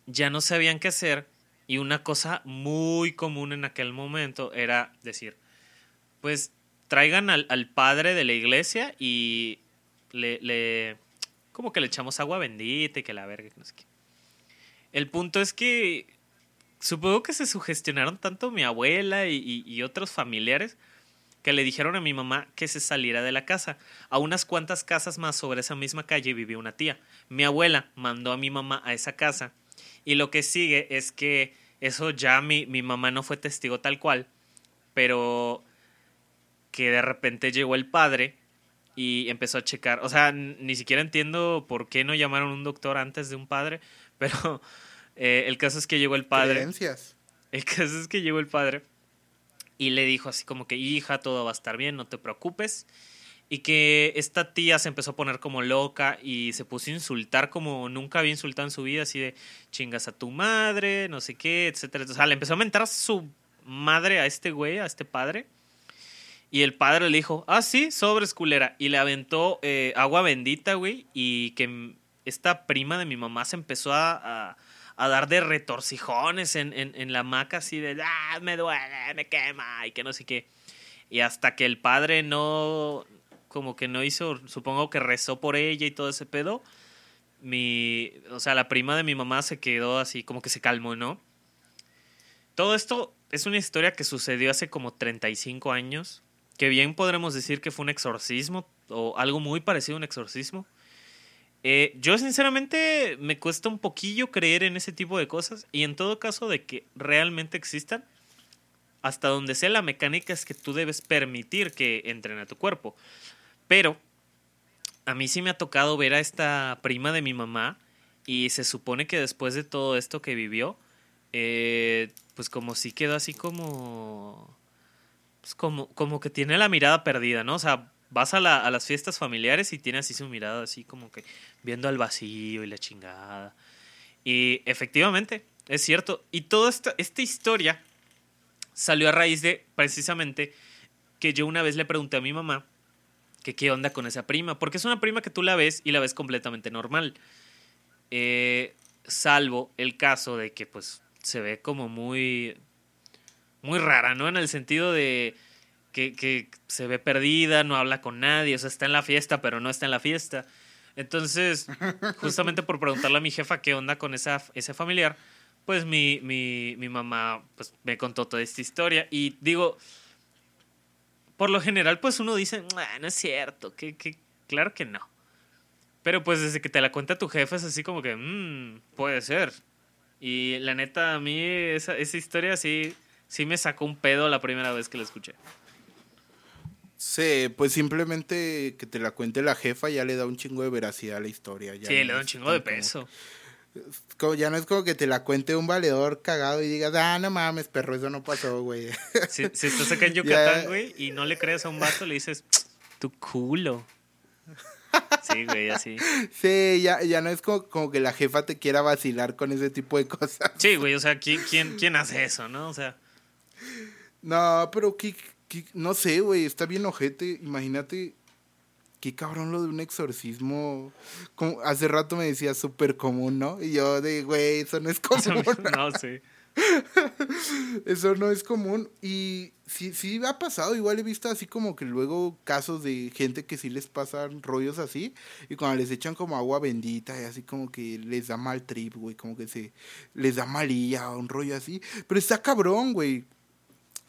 ya no sabían qué hacer y una cosa muy común en aquel momento era decir, pues traigan al, padre de la iglesia y le, como que le echamos agua bendita y que la verga. El punto es que supongo que se sugestionaron tanto mi abuela y, otros familiares que le dijeron a mi mamá que se saliera de la casa. A unas cuantas casas más sobre esa misma calle vivía una tía. Mi abuela mandó a mi mamá a esa casa y lo que sigue es que eso ya mi, mi mamá no fue testigo tal cual, pero que de repente llegó el padre y empezó a checar. O sea, ni siquiera entiendo por qué no llamaron un doctor antes de un padre, (laughs) pero eh, el caso es que llegó el padre. Creencias. El caso es que llegó el padre y le dijo así como que, hija, todo va a estar bien, no te preocupes. Y que esta tía se empezó a poner como loca y se puso a insultar como nunca había insultado en su vida, así de chingas a tu madre, no sé qué, etcétera. O sea, le empezó a mentar a su madre, a este güey, a este padre. Y el padre le dijo, ah, sí, sobres culera. Y le aventó eh, agua bendita, güey. Y que esta prima de mi mamá se empezó a, a, dar de retorcijones en, en, en, la hamaca, así de, ah, me duele, me quema, y que no sé qué. Y hasta que el padre no, como que no hizo, supongo que rezó por ella y todo ese pedo. Mi, o sea, la prima de mi mamá se quedó así, como que se calmó, ¿no? Todo esto es una historia que sucedió hace como 35 años, que bien podremos decir que fue un exorcismo o algo muy parecido a un exorcismo. Eh, yo sinceramente me cuesta un poquillo creer en ese tipo de cosas y en todo caso de que realmente existan, hasta donde sea la mecánica es que tú debes permitir que entren a tu cuerpo. Pero a mí sí me ha tocado ver a esta prima de mi mamá y se supone que después de todo esto que vivió, eh, pues como sí quedó así como, pues como, como que tiene la mirada perdida, ¿no? O sea, vas a, la, las fiestas familiares y tiene así su mirada así como que viendo al vacío y la chingada. Y efectivamente, es cierto. Y toda esta, esta historia salió a raíz de precisamente que yo una vez le pregunté a mi mamá que qué onda con esa prima, porque es una prima que tú la ves y la ves completamente normal. Eh, salvo el caso de que pues se ve como muy muy rara, ¿no? En el sentido de que, que, se ve perdida, no habla con nadie, o sea, está en la fiesta, pero no está en la fiesta. Entonces, (laughs) justamente por preguntarle a mi jefa qué onda con esa, ese familiar, pues mi, mi, mi mamá pues, me contó toda esta historia. Y digo, por lo general, pues uno dice, no es cierto, que, que, claro que no. Pero pues desde que te la cuenta tu jefe es así como que, mmm, puede ser. Y la neta, a mí esa, esa historia sí, sí me sacó un pedo la primera vez que la escuché. Sí, pues simplemente que te la cuente la jefa ya le da un chingo de veracidad a la historia. Ya sí, le da un chingo de peso. Como, ya no es como que te la cuente un valedor cagado y digas, ah, no mames, perro, eso no pasó, güey. (laughs) Si, estás acá en (laughs) Yucatán, güey, y no le crees a un vato, le dices, tu culo. (laughs) Sí, güey, así. Sí, ya, ya no es como, como, que la jefa te quiera vacilar con ese tipo de cosas. Sí, güey, o sea, ¿quién, quién, quién hace eso, no? O sea. No, pero ¿qué, no sé, güey, está bien ojete. Imagínate qué cabrón lo de un exorcismo. Como, hace rato me decía súper común, ¿no? Y yo de, güey, eso no es (laughs) común. no, sí. (laughs) eso no es común. Y sí, sí ha pasado. Igual he visto así como que luego casos de gente que sí les pasan rollos así. Y cuando les echan como agua bendita y así como que les da mal trip, güey. Como que se les da malilla o un rollo así. Pero está cabrón, güey.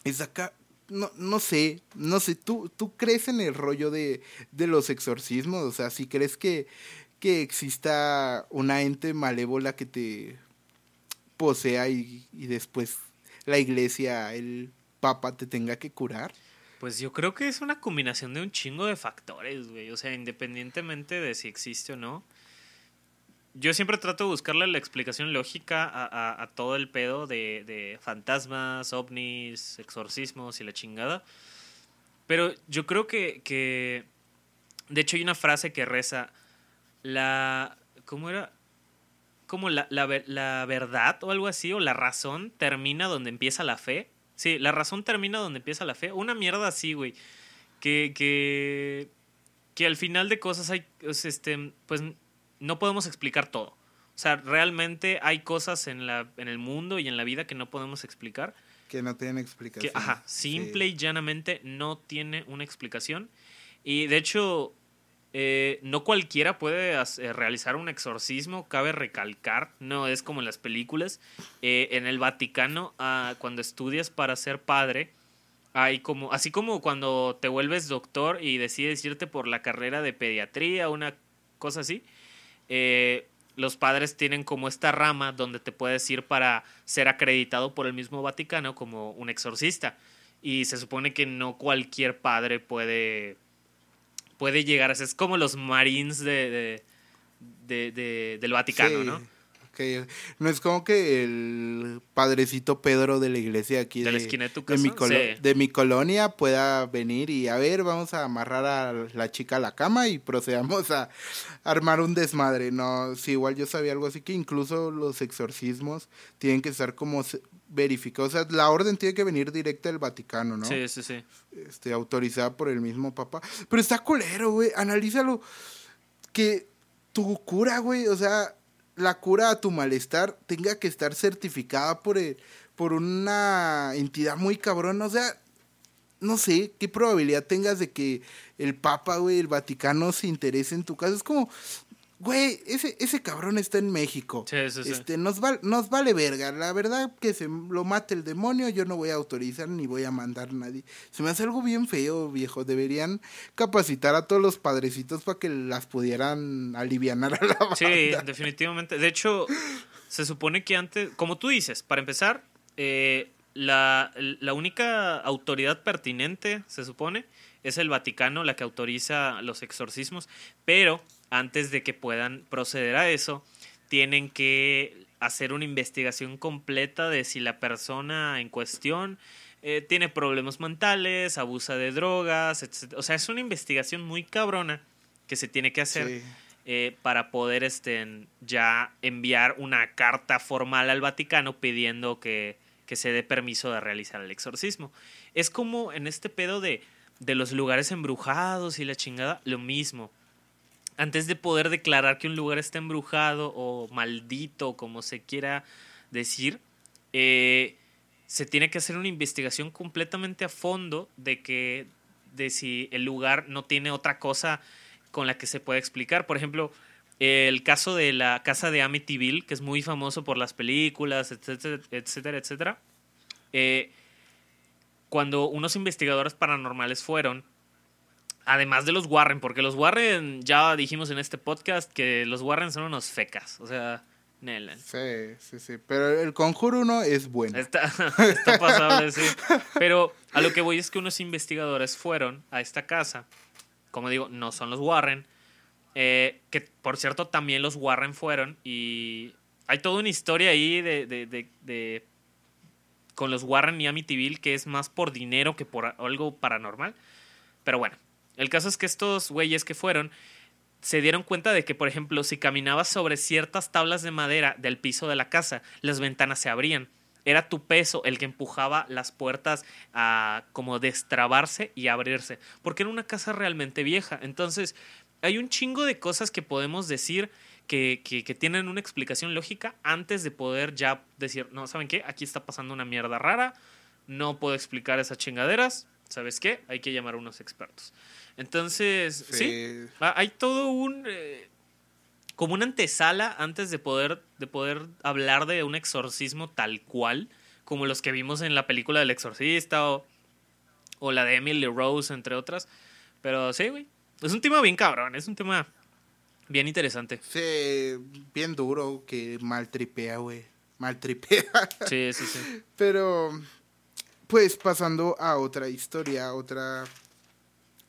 Está, ca no, no sé, no sé, ¿tú, tú crees en el rollo de, de los exorcismos? O sea, si crees que, que exista una ente malévola que te posea y, y después la iglesia, el papa te tenga que curar? Pues yo creo que es una combinación de un chingo de factores, güey. O sea, independientemente de si existe o no yo siempre trato de buscarle la explicación lógica a, a, todo el pedo de, de, fantasmas, ovnis, exorcismos y la chingada. Pero yo creo que, que, de hecho hay una frase que reza, la, ¿cómo era? Como la, la, la verdad o algo así, o la razón termina donde empieza la fe. Sí, la razón termina donde empieza la fe. Una mierda así, güey. Que, que, que al final de cosas hay, este, pues no podemos explicar todo. O sea, realmente hay cosas en, la, en el mundo y en la vida que no podemos explicar. Que no tienen explicación. Que, ajá, simple y llanamente no tiene una explicación. Y de hecho, eh, no cualquiera puede eh, realizar un exorcismo, cabe recalcar, no es como en las películas. Eh, en el Vaticano, ah, cuando estudias para ser padre, hay como, así como cuando te vuelves doctor y decides irte por la carrera de pediatría, una cosa así, los padres tienen como esta rama donde te puedes ir para ser acreditado por el mismo Vaticano como un exorcista. Y se supone que no cualquier padre puede puede llegar a ser. Es como los Marines de, de, del Vaticano, ¿no? No es como que el padrecito Pedro de la iglesia aquí de, de, mi, colonia pueda venir y a ver, vamos a amarrar a la chica a la cama y procedamos a armar un desmadre. No, sí, igual yo sabía algo así que incluso los exorcismos tienen que estar como verificados. O sea, la orden tiene que venir directa del Vaticano, ¿no? Sí, sí, sí. Este, autorizada por el mismo Papa. Pero está culero, güey. Analízalo. Que tu cura, güey, o sea, la cura a tu malestar tenga que estar certificada por, el, por una entidad muy cabrón. O sea, no sé qué probabilidad tengas de que el Papa, güey, el Vaticano se interese en tu caso. Es como, güey, ese, ese cabrón está en México. Sí, sí, sí. Este, nos, nos vale verga. La verdad que se lo mate el demonio, yo no voy a autorizar ni voy a mandar a nadie. Se me hace algo bien feo, viejo. Deberían capacitar a todos los padrecitos para que las pudieran aliviar a la banda. Sí, definitivamente. De hecho, se supone que antes, como tú dices, para empezar, eh, la, la única autoridad pertinente, se supone, es el Vaticano la que autoriza los exorcismos, pero antes de que puedan proceder a eso, tienen que hacer una investigación completa de si la persona en cuestión eh, tiene problemas mentales, abusa de drogas, etc. O sea, es una investigación muy cabrona que se tiene que hacer eh, para poder este, ya enviar una carta formal al Vaticano pidiendo que, que se dé permiso de realizar el exorcismo. Es como en este pedo de, de los lugares embrujados y la chingada, lo mismo antes de poder declarar que un lugar está embrujado o maldito, como se quiera decir, eh, se tiene que hacer una investigación completamente a fondo de que de si el lugar no tiene otra cosa con la que se pueda explicar. Por ejemplo, el caso de la casa de Amityville, que es muy famoso por las películas, etcétera, etcétera, etcétera. Eh, cuando unos investigadores paranormales fueron, además de los Warren, porque los Warren, ya dijimos en este podcast que los Warren son unos fecas, o sea, Nelen. Sí, sí, sí, pero el Conjuro 1 es bueno. Está, (laughs) está pasable, sí. Pero a lo que voy es que unos investigadores fueron a esta casa, como digo, no son los Warren, eh, que por cierto también los Warren fueron y hay toda una historia ahí de, de, de, de con los Warren y Amityville que es más por dinero que por algo paranormal. Pero bueno, el caso es que estos güeyes que fueron se dieron cuenta de que, por ejemplo, si caminabas sobre ciertas tablas de madera del piso de la casa, las ventanas se abrían. Era tu peso el que empujaba las puertas a como destrabarse y abrirse, porque era una casa realmente vieja. Entonces, hay un chingo de cosas que podemos decir que, que, tienen una explicación lógica antes de poder ya decir, no, ¿saben qué? Aquí está pasando una mierda rara, no puedo explicar esas chingaderas, ¿sabes qué? Hay que llamar a unos expertos. Entonces, sí, hay todo un... Eh, como una antesala antes de poder, de poder hablar de un exorcismo tal cual, como los que vimos en la película del exorcista o, o la de Emily Rose, entre otras. Pero sí, güey. Es un tema bien cabrón, es un tema bien interesante. Sí, bien duro, que maltripea, güey. Maltripea. Sí, sí, sí. Pero, pues pasando a otra historia, otra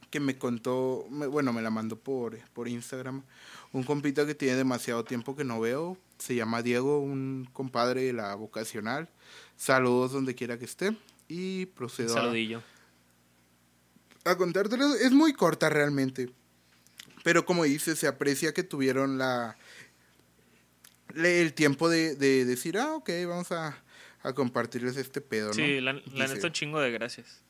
que me contó, bueno, me la mandó por, por Instagram, un compita que tiene demasiado tiempo que no veo, se llama Diego, un compadre de la vocacional. Saludos donde quiera que esté y procedo saludillo. a, a contártelo. Es muy corta realmente, pero como dice, se aprecia que tuvieron la el tiempo de, de decir, ah, ok, vamos a, a compartirles este pedo, ¿no? Sí, la, la neta un chingo de gracias.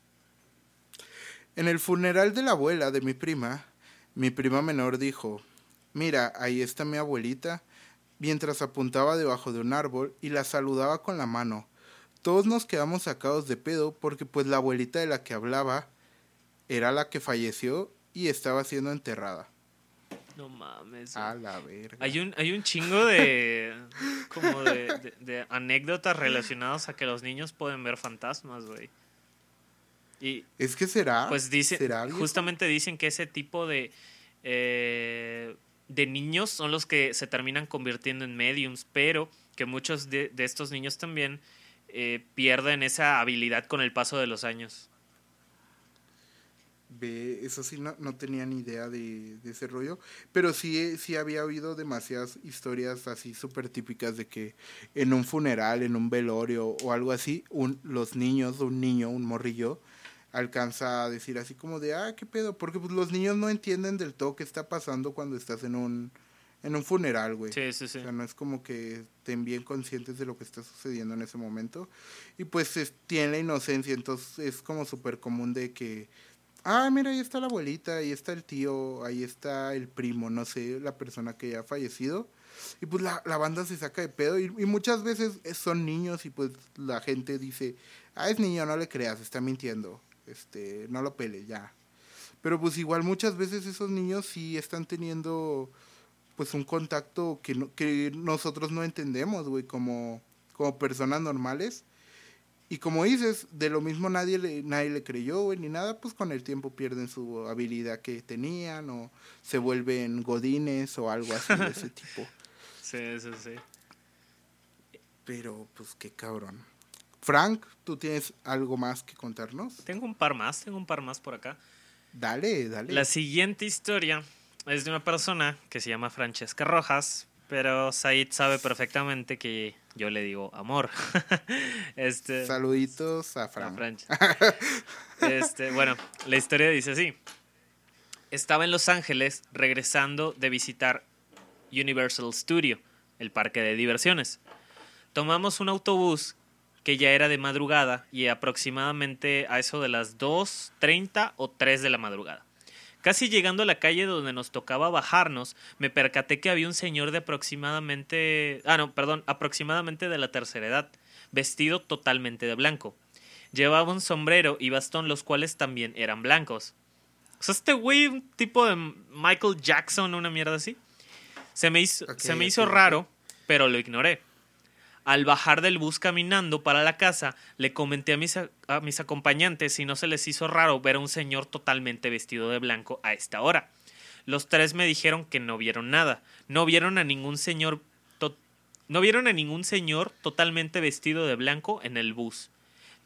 En el funeral de la abuela de mi prima, mi prima menor dijo, mira, ahí está mi abuelita, mientras apuntaba debajo de un árbol y la saludaba con la mano. Todos nos quedamos sacados de pedo porque pues la abuelita de la que hablaba era la que falleció y estaba siendo enterrada. No mames. A la verga. Hay un, hay un chingo de (laughs) como de, de- de anécdotas relacionadas a que los niños pueden ver fantasmas, güey. Y Es que será. pues dicen, justamente dicen que ese tipo de eh, de niños son los que se terminan convirtiendo en mediums, pero que muchos de, de estos niños también eh, pierden esa habilidad con el paso de los años. Ve, eso sí, no, no tenía ni idea de, de ese rollo. Pero sí, sí había oído demasiadas historias así súper típicas de que en un funeral, en un velorio o algo así, un, los niños, un niño, un morrillo, alcanza a decir así como de, ah, qué pedo. Porque pues, los niños no entienden del todo qué está pasando cuando estás en un, en un funeral, güey. Sí, sí, sí. O sea, no es como que estén bien conscientes de lo que está sucediendo en ese momento. Y pues es- tienen la inocencia, entonces es como súper común de que, ah, mira, ahí está la abuelita, ahí está el tío, ahí está el primo, no sé, la persona que ya ha fallecido. Y pues la, la banda se saca de pedo y, y muchas veces es- son niños y pues la gente dice, ah, es niño, no le creas, está mintiendo, este, no lo pele, ya. Pero pues igual muchas veces esos niños sí están teniendo pues un contacto que, no- que nosotros no entendemos, güey, como, como personas normales. Y como dices, de lo mismo nadie le, nadie le creyó, güey, ni nada, pues con el tiempo pierden su habilidad que tenían o se vuelven godines o algo así de ese (laughs) tipo. Sí, sí, sí. Pero pues qué cabrón. Frank, ¿tú tienes algo más que contarnos? Tengo un par más, tengo un par más por acá. Dale, dale. La siguiente historia es de una persona que se llama Francesca Rojas, pero Said sabe perfectamente que yo le digo amor. (laughs) este, Saluditos a. Franch. Este, bueno, la historia dice así. Estaba en Los Ángeles regresando de visitar Universal Studio, el parque de diversiones. Tomamos un autobús que ya era de madrugada y aproximadamente a eso de las 2.30 o 3 de la madrugada. Casi llegando a la calle donde nos tocaba bajarnos, me percaté que había un señor de aproximadamente... Ah, no, perdón, aproximadamente de la tercera edad, vestido totalmente de blanco. Llevaba un sombrero y bastón, los cuales también eran blancos. O sea, este güey, un tipo de Michael Jackson, una mierda así. Se me hizo, se me hizo raro, pero lo ignoré. Al bajar del bus caminando para la casa, le comenté a mis, acompañantes si no se les hizo raro ver a un señor totalmente vestido de blanco a esta hora. Los tres me dijeron que no vieron nada. No vieron a ningún señor no vieron a ningún señor totalmente vestido de blanco en el bus.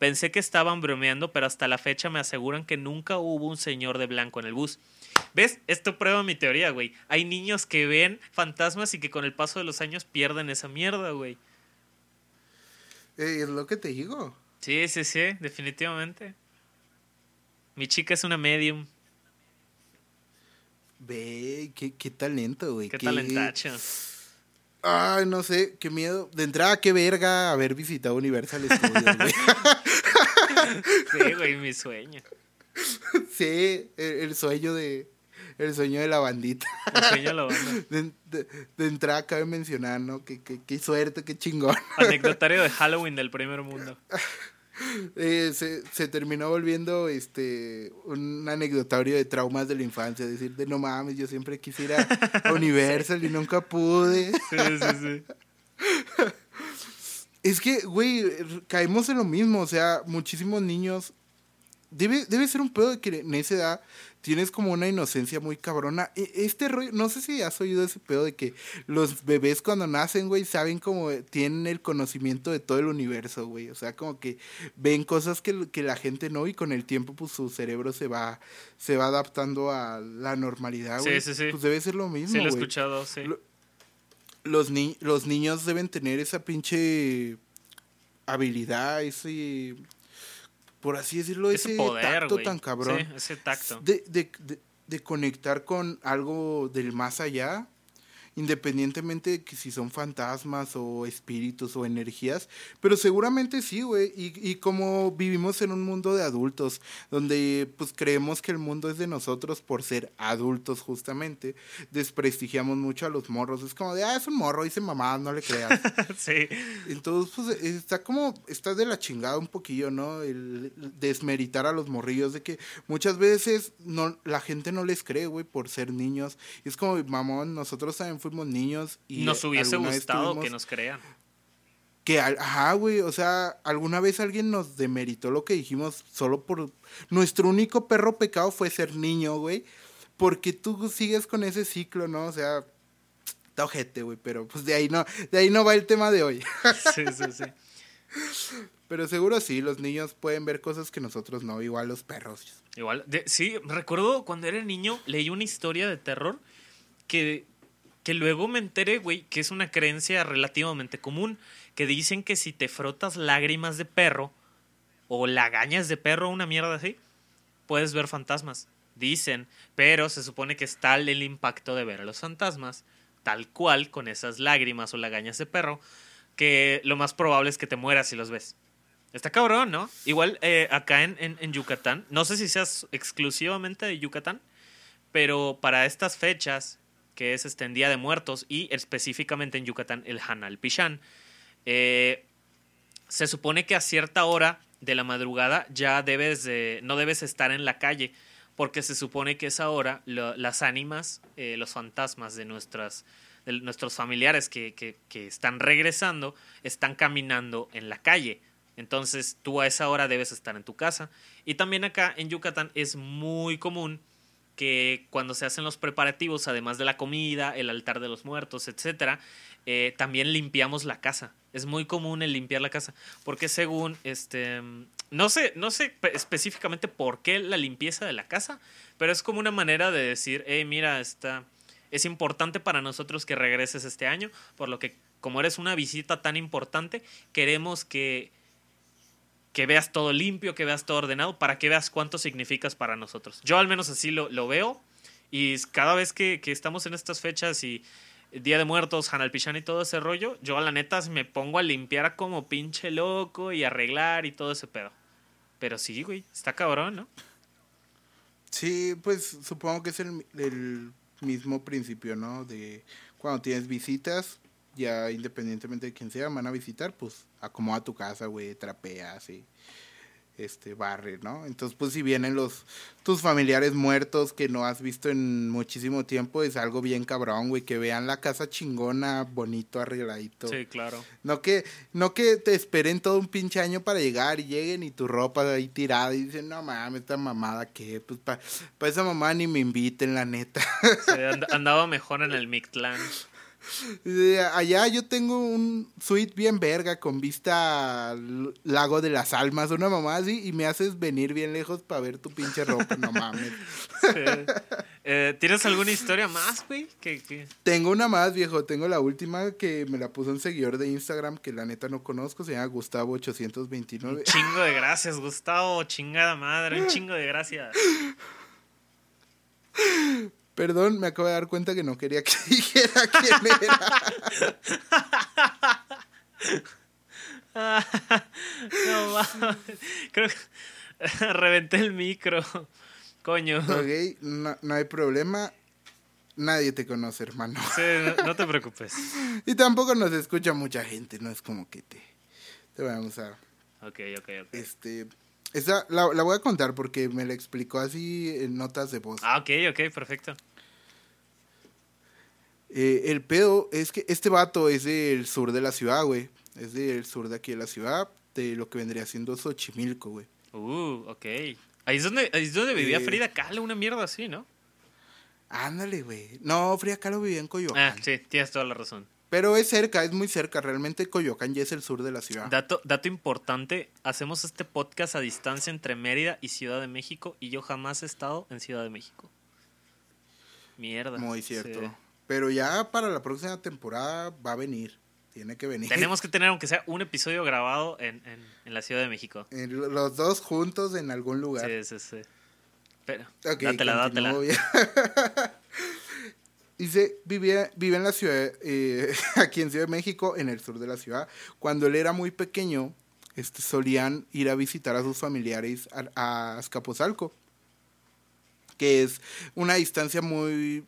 Pensé que estaban bromeando, pero hasta la fecha me aseguran que nunca hubo un señor de blanco en el bus. ¿Ves? Esto prueba mi teoría, güey. Hay niños que ven fantasmas y que con el paso de los años pierden esa mierda, güey. Eh, es lo que te digo. Sí, sí, sí, definitivamente. Mi chica es una medium. Ve, qué, qué talento, güey. Qué talentacho. Ay, no sé, qué miedo. De entrada, qué verga haber visitado Universal Studios, güey. (laughs) Sí, güey, mi sueño. (laughs) sí, el, el sueño de... El sueño de la bandita. Mi sueño lo banda. (laughs) De, de- de entrada cabe mencionar, ¿no? Que, que, qué suerte, qué chingón. Anecdotario de Halloween del primer (laughs) mundo. Eh, se, se terminó volviendo este un anecdotario de traumas de la infancia. Decir, de no mames, yo siempre quisiera a (laughs) Universal y nunca pude. Sí, sí, sí. Es que, güey, caemos en lo mismo. O sea, muchísimos niños. Debe, debe ser un pedo de que en esa edad tienes como una inocencia muy cabrona. E- Este rollo, no sé si has oído ese pedo de que los bebés cuando nacen, güey, saben como tienen el conocimiento de todo el universo, güey. O sea, como que ven cosas que, que la gente no y con el tiempo pues su cerebro se va, se va adaptando a la normalidad, Sí, güey. sí, sí. Pues debe ser lo mismo, Sí, lo he güey escuchado, sí. Lo- los, ni los niños deben tener esa pinche habilidad, ese, por así decirlo, Ese ese, poder, tacto tan cabrón. Sí, ese tacto. De, de, de, de conectar con algo del más allá. Independientemente de que si son fantasmas o espíritus o energías, pero seguramente sí, güey, y, y como vivimos en un mundo de adultos, donde pues creemos que el mundo es de nosotros por ser adultos justamente, desprestigiamos mucho a los morros, es como de, ah, es un morro, dice mamá, no le creas. (laughs) sí. Entonces, pues está como, está de la chingada un poquillo, ¿no? El desmeritar a los morrillos de que muchas veces no, la gente no les cree, güey, por ser niños. Y es como, mamón, nosotros también fuimos niños y... Nos hubiese gustado que nos crean. Que, ajá, güey, o sea, alguna vez alguien nos demeritó lo que dijimos solo por... Nuestro único perro pecado fue ser niño, güey. Porque tú sigues con ese ciclo, ¿no? O sea, (tsk) está ojete, güey, pero pues de ahí no, de ahí no va el tema de hoy. (laughs) sí, sí, sí. Pero seguro sí, los niños pueden ver cosas que nosotros no, igual los perros. Igual, sí, recuerdo cuando era niño, leí una historia de terror que, que luego me enteré, güey, que es una creencia relativamente común, que dicen que si te frotas lágrimas de perro o lagañas de perro, una mierda así, puedes ver fantasmas. Dicen, pero se supone que es tal el impacto de ver a los fantasmas, tal cual con esas lágrimas o lagañas de perro, que lo más probable es que te mueras si los ves. Está cabrón, ¿no? Igual eh, acá en, en, Yucatán, no sé si seas exclusivamente de Yucatán, pero para estas fechas, que es este Día de Muertos y específicamente en Yucatán el Hanal Pichán, eh, se supone que a cierta hora de la madrugada ya debes de, no debes estar en la calle, porque se supone que esa hora las ánimas, eh, los fantasmas de nuestras de nuestros familiares que, que, que están regresando están caminando en la calle entonces tú a esa hora debes estar en tu casa. Y también acá en Yucatán es muy común que cuando se hacen los preparativos, además de la comida, el altar de los muertos, etcétera, eh, también limpiamos la casa. Es muy común el limpiar la casa, porque según este, no sé, no sé específicamente por qué la limpieza de la casa, pero es como una manera de decir, hey, mira, está, es importante para nosotros que regreses este año, por lo que como eres una visita tan importante, queremos que que veas todo limpio, que veas todo ordenado, para que veas cuánto significas para nosotros. Yo al menos así lo, lo veo y cada vez que, que, estamos en estas fechas y Día de Muertos, Hanalpichán y todo ese rollo, yo a la neta me pongo a limpiar como pinche loco y arreglar y todo ese pedo. Pero sí, güey, está cabrón, ¿no? Sí, pues supongo que es el, el mismo principio, ¿no? De cuando tienes visitas, ya independientemente de quién sea, van a visitar, pues acomoda tu casa, güey, trapea, así, este, barre, ¿no? Entonces, pues si vienen los, tus familiares muertos que no has visto en muchísimo tiempo, es algo bien cabrón, güey, que vean la casa chingona, bonito, arregladito. Sí, claro. No que, no que te esperen todo un pinche año para llegar y lleguen y tu ropa ahí tirada y dicen, no mames, esta mamada que, pues para pa esa mamá ni me inviten, la neta. Sí, andaba mejor en el Mictlán. (laughs) Allá yo tengo un suite bien verga con vista al lago de las almas, una mamá así, y me haces venir bien lejos para ver tu pinche ropa, no mames. (laughs) Eh, ¿Tienes alguna historia más, güey? Tengo una más, viejo. Tengo la última que me la puso un seguidor de Instagram que la neta no conozco, se llama Gustavo829. Un chingo de gracias, Gustavo, chingada madre, un chingo de gracias. (laughs) Perdón, me acabo de dar cuenta que no quería que (laughs) dijera quién era. no mames. Creo que (laughs) reventé el micro. Coño. Ok, no, no, hay problema. Nadie te conoce, hermano. Sí, no, te preocupes. (laughs) y tampoco nos escucha mucha gente, no es como que te, te vamos a. Ok, ok, ok. Este. Esa la, la, voy a contar porque me la explicó así en notas de voz. Ah, ok, ok, perfecto. Eh, el pedo es que este vato es del sur de la ciudad, güey. Es del sur de aquí de la ciudad, de lo que vendría siendo Xochimilco, güey. Uh, ok. Ahí es donde, ahí es donde vivía eh, Frida Kahlo, una mierda así, ¿no? Ándale, güey. No, Frida Kahlo vivía en Coyoacán. Ah, sí, tienes toda la razón. Pero es cerca, es muy cerca. Realmente Coyoacán ya es el sur de la ciudad. Dato, dato importante, hacemos este podcast a distancia entre Mérida y Ciudad de México y yo jamás he estado en Ciudad de México. Mierda. Muy cierto. Pero ya para la próxima temporada va a venir. Tiene que venir. Tenemos que tener, aunque sea un episodio grabado en, en, en la Ciudad de México. los dos juntos en algún lugar. Sí, sí, sí. Pero, okay, dátela, dátela. (laughs) Dice, vivía, vive en la ciudad, eh, (laughs) aquí en Ciudad de México, en el sur de la ciudad. Cuando él era muy pequeño, este, solían ir a visitar a sus familiares a, a Azcapotzalco, que es una distancia muy...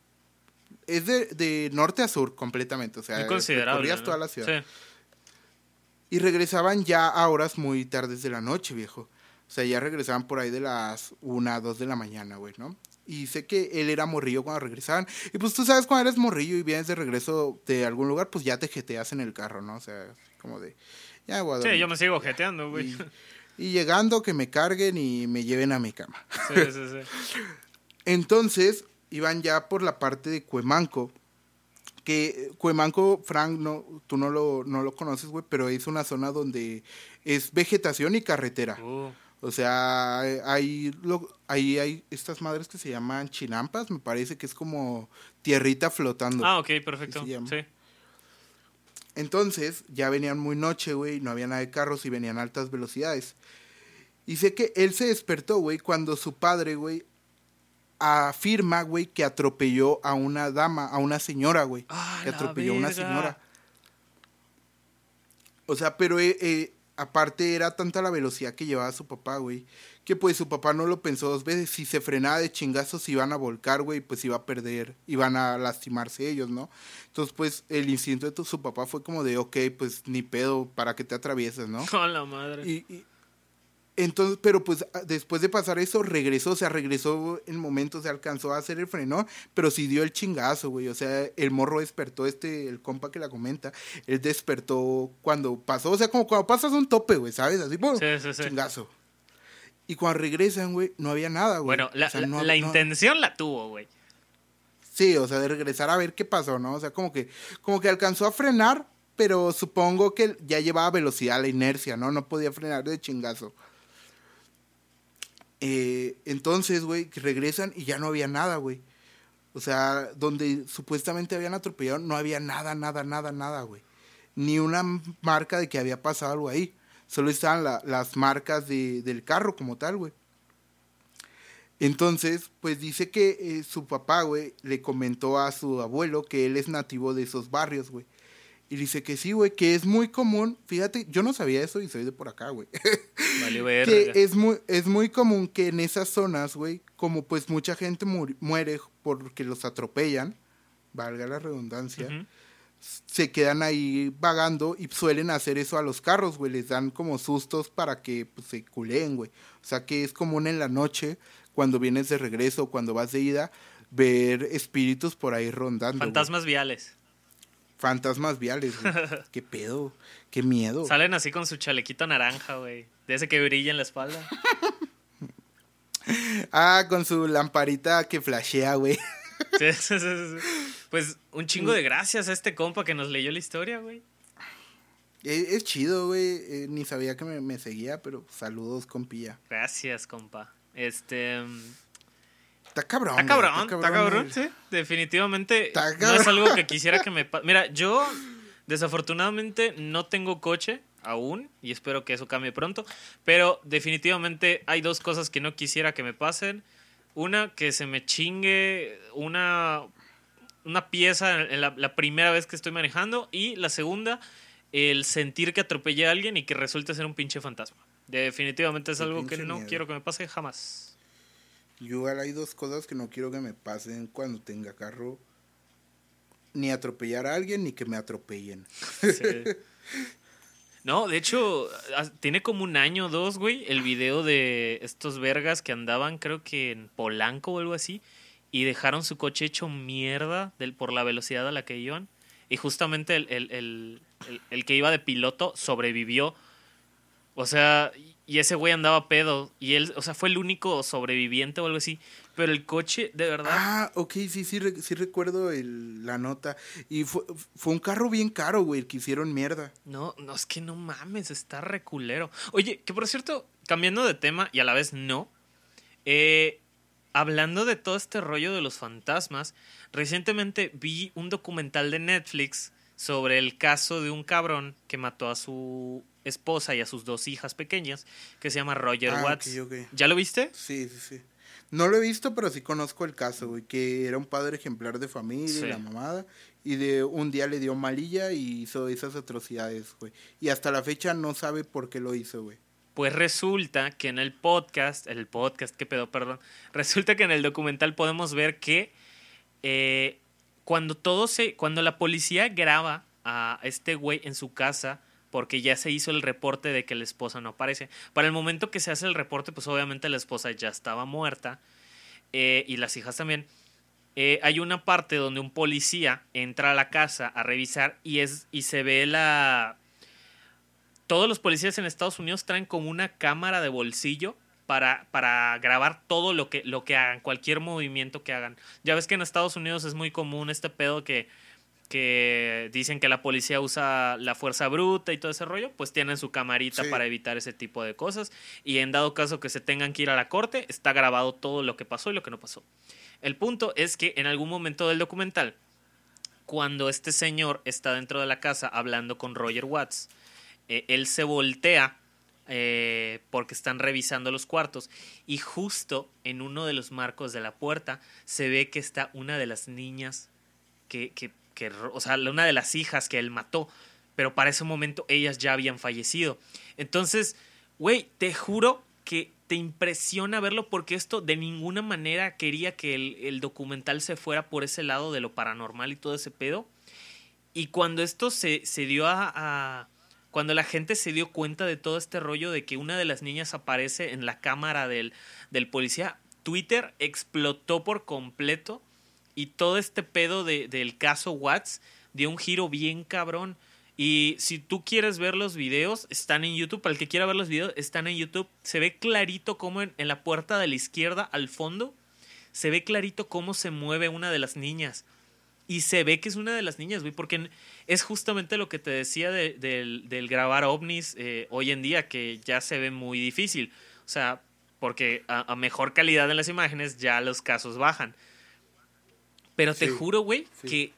Es de, de norte a sur completamente, o sea, recorrías ¿no? toda la ciudad. Sí. Y regresaban ya a horas muy tardes de la noche, viejo. O sea, ya regresaban por ahí de las 1, 2 de la mañana, güey, ¿no? Y sé que él era morrillo cuando regresaban. Y pues tú sabes, cuando eres morrillo y vienes de regreso de algún lugar, pues ya te jeteas en el carro, ¿no? O sea, como de, ya voy a Sí, yo me sigo jeteando, güey. y, y llegando, que me carguen y me lleven a mi cama. Sí, sí, sí. (laughs) Entonces, iban ya por la parte de Cuemanco. Que eh, Cuemanco, Frank, no, tú no lo, no lo conoces, güey, pero es una zona donde es vegetación y carretera. Uh, O sea, hay, lo, ahí hay estas madres que se llaman chinampas, me parece que es como tierrita flotando. Ah, ok, perfecto. Sí. Entonces, ya venían muy noche, güey, no había nada de carros y venían a altas velocidades. Y sé que él se despertó, güey, cuando su padre, güey, afirma, güey, que atropelló a una dama, a una señora, güey. Ah, que atropelló a una señora. O sea, pero eh, eh, aparte era tanta la velocidad que llevaba su papá, güey, que pues su papá no lo pensó dos veces. Si se frenaba de chingazos iban a volcar, güey, pues iba a perder, iban a lastimarse ellos, ¿no? Entonces, pues el instinto de tu- su papá fue como de, ok, pues ni pedo, para que te atravieses, ¿no? (laughs) A la madre. Y, y- entonces, pero pues a- después de pasar eso, regresó, o sea, regresó en momentos, se alcanzó a hacer el freno, pero sí dio el chingazo, güey. O sea, el morro despertó, este, el compa que la comenta, él despertó cuando pasó, o sea, como cuando pasas un tope, güey, ¿sabes? Así, ¡pum! Sí, sí, sí. chingazo. Y cuando regresan, güey, no había nada, güey. Bueno, la, O sea, la- no- la no- intención la tuvo, güey. Sí, o sea, de regresar a ver qué pasó, ¿no? O sea, como que, como que alcanzó a frenar, pero supongo que ya llevaba velocidad, la inercia, ¿no? No podía frenar de chingazo. Eh, entonces, güey, regresan y ya no había nada, güey. O sea, donde supuestamente habían atropellado, no había nada, nada, nada, nada, güey. Ni una marca de que había pasado algo ahí. Solo estaban la- las marcas de, del carro como tal, güey. Entonces, pues dice que eh, su papá, güey, le comentó a su abuelo que él es nativo de esos barrios, güey. Y dice que sí, güey, que es muy común. Fíjate, yo no sabía eso y soy de por acá, güey. (laughs) Vale, que es muy, es muy común que en esas zonas, güey, como pues mucha gente muere porque los atropellan, valga la redundancia, se quedan ahí vagando y suelen hacer eso a los carros, güey. Les dan como sustos para que pues, se culeen, güey. O sea que es común en la noche, cuando vienes de regreso, cuando vas de ida, ver espíritus por ahí rondando. Fantasmas viales. Fantasmas viales, güey. (laughs) Qué pedo, qué miedo. Salen así con su chalequito naranja, güey. De ese que brilla en la espalda. (laughs) Ah, con su lamparita que flashea, güey. (laughs) Sí, sí, sí, sí, sí. Pues un chingo de gracias a este compa que nos leyó la historia, güey. Es, es chido, güey. Eh, ni sabía que me, me seguía, pero saludos, compilla. Gracias, compa. Este. Está cabrón. Está cabrón, está cabrón, sí. Definitivamente no es algo que quisiera que me (laughs) pase. Mira, yo desafortunadamente no tengo coche aún y espero que eso cambie pronto. Pero definitivamente hay dos cosas que no quisiera que me pasen. Una, que se me chingue una, una pieza en la, la primera vez que estoy manejando. Y la segunda, el sentir que atropellé a alguien y que resulte ser un pinche fantasma. Definitivamente es algo que no miedo. quiero que me pase jamás. Yo igual hay dos cosas que no quiero que me pasen cuando tenga carro. Ni atropellar a alguien, ni que me atropellen. Sí. (laughs) No, de hecho, tiene como un año o dos, güey, el video de estos vergas que andaban, creo que en Polanco o algo así, y dejaron su coche hecho mierda del, por la velocidad a la que iban. Y justamente el, el- el- el- el que iba de piloto sobrevivió. O sea, y ese güey andaba pedo. Y él, o sea, fue el único sobreviviente o algo así. Pero el coche, de verdad. Ah, ok, sí, sí, sí recuerdo el- la nota. Y fue, fue un carro bien caro, güey, que hicieron mierda. No, no, es que no mames, está reculero. Oye, que por cierto, cambiando de tema y a la vez no, eh, hablando de todo este rollo de los fantasmas, recientemente vi un documental de Netflix sobre el caso de un cabrón que mató a su esposa y a sus dos hijas pequeñas, que se llama Roger Ah, Watts. ¿Ya lo viste? Sí, sí, sí. No lo he visto, pero sí conozco el caso, güey, que era un padre ejemplar de familia Sí. la mamada. Y de un día le dio malilla y hizo esas atrocidades, güey. Y hasta la fecha no sabe por qué lo hizo, güey. Pues resulta que en el podcast, el podcast, qué pedo, perdón. (laughs) Resulta que en el documental podemos ver que eh, cuando todo se, cuando la policía graba a este güey en su casa, porque ya se hizo el reporte de que la esposa no aparece. Para el momento que se hace el reporte, pues obviamente la esposa ya estaba muerta eh, y las hijas también. Eh, hay una parte donde un policía entra a la casa a revisar y es y se ve la todos los policías en Estados Unidos traen como una cámara de bolsillo para, para grabar todo lo que, lo que hagan, cualquier movimiento que hagan. Ya ves que en Estados Unidos es muy común este pedo que, que dicen que la policía usa la fuerza bruta y todo ese rollo, pues tienen su camarita Sí. para evitar ese tipo de cosas. Y en dado caso que se tengan que ir a la corte, está grabado todo lo que pasó y lo que no pasó. El punto es que en algún momento del documental, cuando este señor está dentro de la casa hablando con Roger Watts, eh, él se voltea eh, porque están revisando los cuartos y justo en uno de los marcos de la puerta se ve que está una de las niñas que, que, que o sea, una de las hijas que él mató, pero para ese momento ellas ya habían fallecido. Entonces, güey, te juro que te impresiona verlo porque esto de ninguna manera quería que el, documental se fuera por ese lado de lo paranormal y todo ese pedo. Y cuando esto se, se dio a- Cuando la gente se dio cuenta de todo este rollo de que una de las niñas aparece en la cámara del, del policía, Twitter explotó por completo y todo este pedo de- del caso Watts dio un giro bien cabrón. Y si tú quieres ver los videos, están en YouTube. Para el que quiera ver los videos, están en YouTube. Se ve clarito como en, en la puerta de la izquierda al fondo, se ve clarito cómo se mueve una de las niñas. Y se ve que es una de las niñas, güey, porque es justamente lo que te decía de- del, del grabar ovnis eh, hoy en día, que ya se ve muy difícil. O sea, porque a, a mejor calidad en las imágenes ya los casos bajan. Pero te Sí, juro, güey, sí. que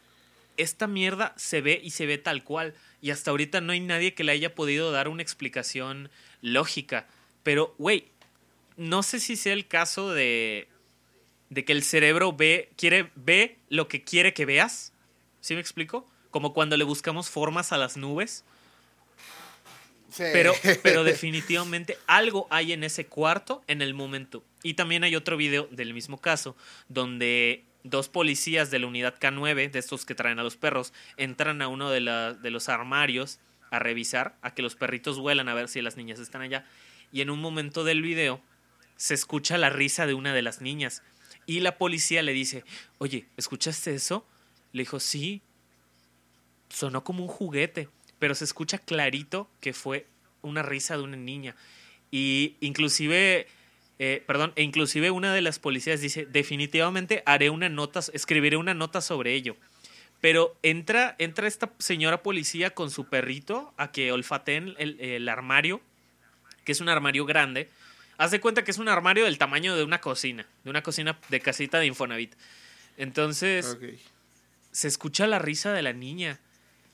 esta mierda se ve y se ve tal cual. Y hasta ahorita no hay nadie que le haya podido dar una explicación lógica. Pero, güey, no sé si sea el caso de, de que el cerebro ve, quiere, ve lo que quiere que veas. ¿Sí me explico? Como cuando le buscamos formas a las nubes. Sí. Pero, pero (laughs) definitivamente algo hay en ese cuarto en el momento. Y también hay otro video del mismo caso, donde dos policías de la unidad K9, de estos que traen a los perros, entran a uno de, la- de los armarios a revisar, a que los perritos vuelan a ver si las niñas están allá. Y en un momento del video se escucha la risa de una de las niñas. Y la policía le dice, oye, ¿escuchaste eso? Le dijo, sí, sonó como un juguete, pero se escucha clarito que fue una risa de una niña. Y inclusive, eh, perdón, e inclusive una de las policías dice, definitivamente haré una nota, escribiré una nota sobre ello. Pero entra, entra esta señora policía con su perrito a que olfateen el, el armario, que es un armario grande. Haz de cuenta que es un armario del tamaño de una cocina, de una cocina de casita de Infonavit. Entonces, se escucha la risa de la niña.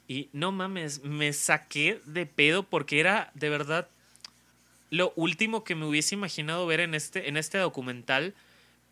Y no mames, me saqué de pedo porque era de verdad lo último que me hubiese imaginado ver en este, en este documental.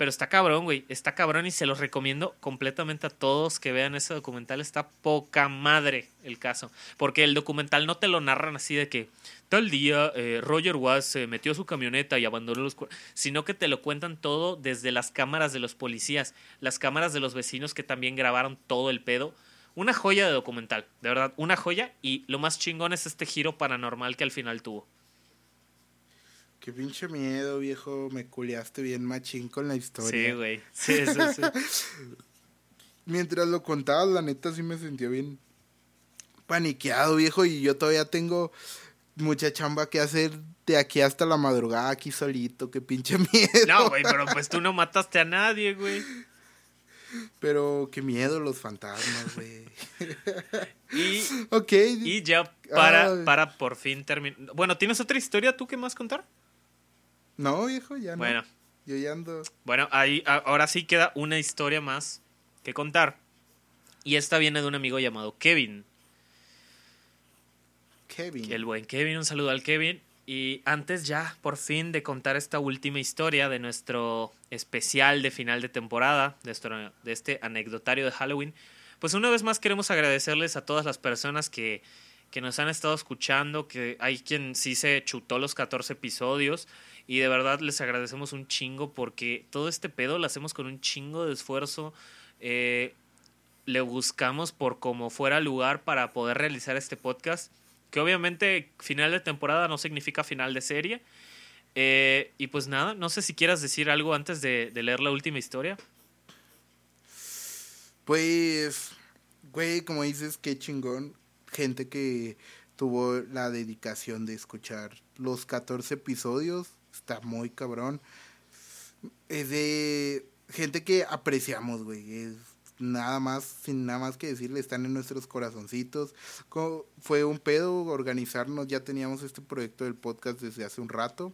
Pero está cabrón, güey. Está cabrón y se los recomiendo completamente a todos que vean ese documental. Está poca madre el caso. Porque el documental no te lo narran así de que tal día eh, Roger Watts se metió su camioneta y abandonó los... cua-", Sino que te lo cuentan todo desde las cámaras de los policías, las cámaras de los vecinos que también grabaron todo el pedo. Una joya de documental, de verdad, una joya. Y lo más chingón es este giro paranormal que al final tuvo. Qué pinche miedo, viejo. Me culeaste bien machín con la historia. Sí, güey. (laughs) Sí, sí, sí. Mientras lo contabas, la neta sí me sentía bien paniqueado, viejo. Y yo todavía tengo mucha chamba que hacer de aquí hasta la madrugada aquí solito. Qué pinche (laughs) miedo. No, güey, pero pues tú no mataste a nadie, güey. Pero qué miedo los fantasmas, güey. Y, (laughs) ok. y ya para, Ay. para por fin terminar. Bueno, ¿tienes otra historia tú que más contar? No, viejo, ya no. Bueno, Yo ya ando. bueno, ahí ahora sí queda una historia más que contar. Y esta viene de un amigo llamado Kevin. Kevin. El buen Kevin, un saludo al Kevin. Y antes ya, por fin, de contar esta última historia de nuestro especial de final de temporada de, de este anecdotario de Halloween, pues una vez más queremos agradecerles a todas las personas que, que nos han estado escuchando, que hay quien sí se chutó los 14 episodios y de verdad les agradecemos un chingo porque todo este pedo lo hacemos con un chingo de esfuerzo. Eh, le buscamos por como fuera lugar para poder realizar este podcast. Que obviamente final de temporada no significa final de serie. Eh, y pues nada, no sé si quieras decir algo antes de, de leer la última historia. Pues, güey, como dices, qué chingón. Gente que tuvo la dedicación de escuchar los 14 episodios. Está muy cabrón. Es de gente que apreciamos, güey. Es nada más, sin nada más que decirle, están en nuestros corazoncitos. Fue un pedo organizarnos, ya teníamos este proyecto del podcast desde hace un rato.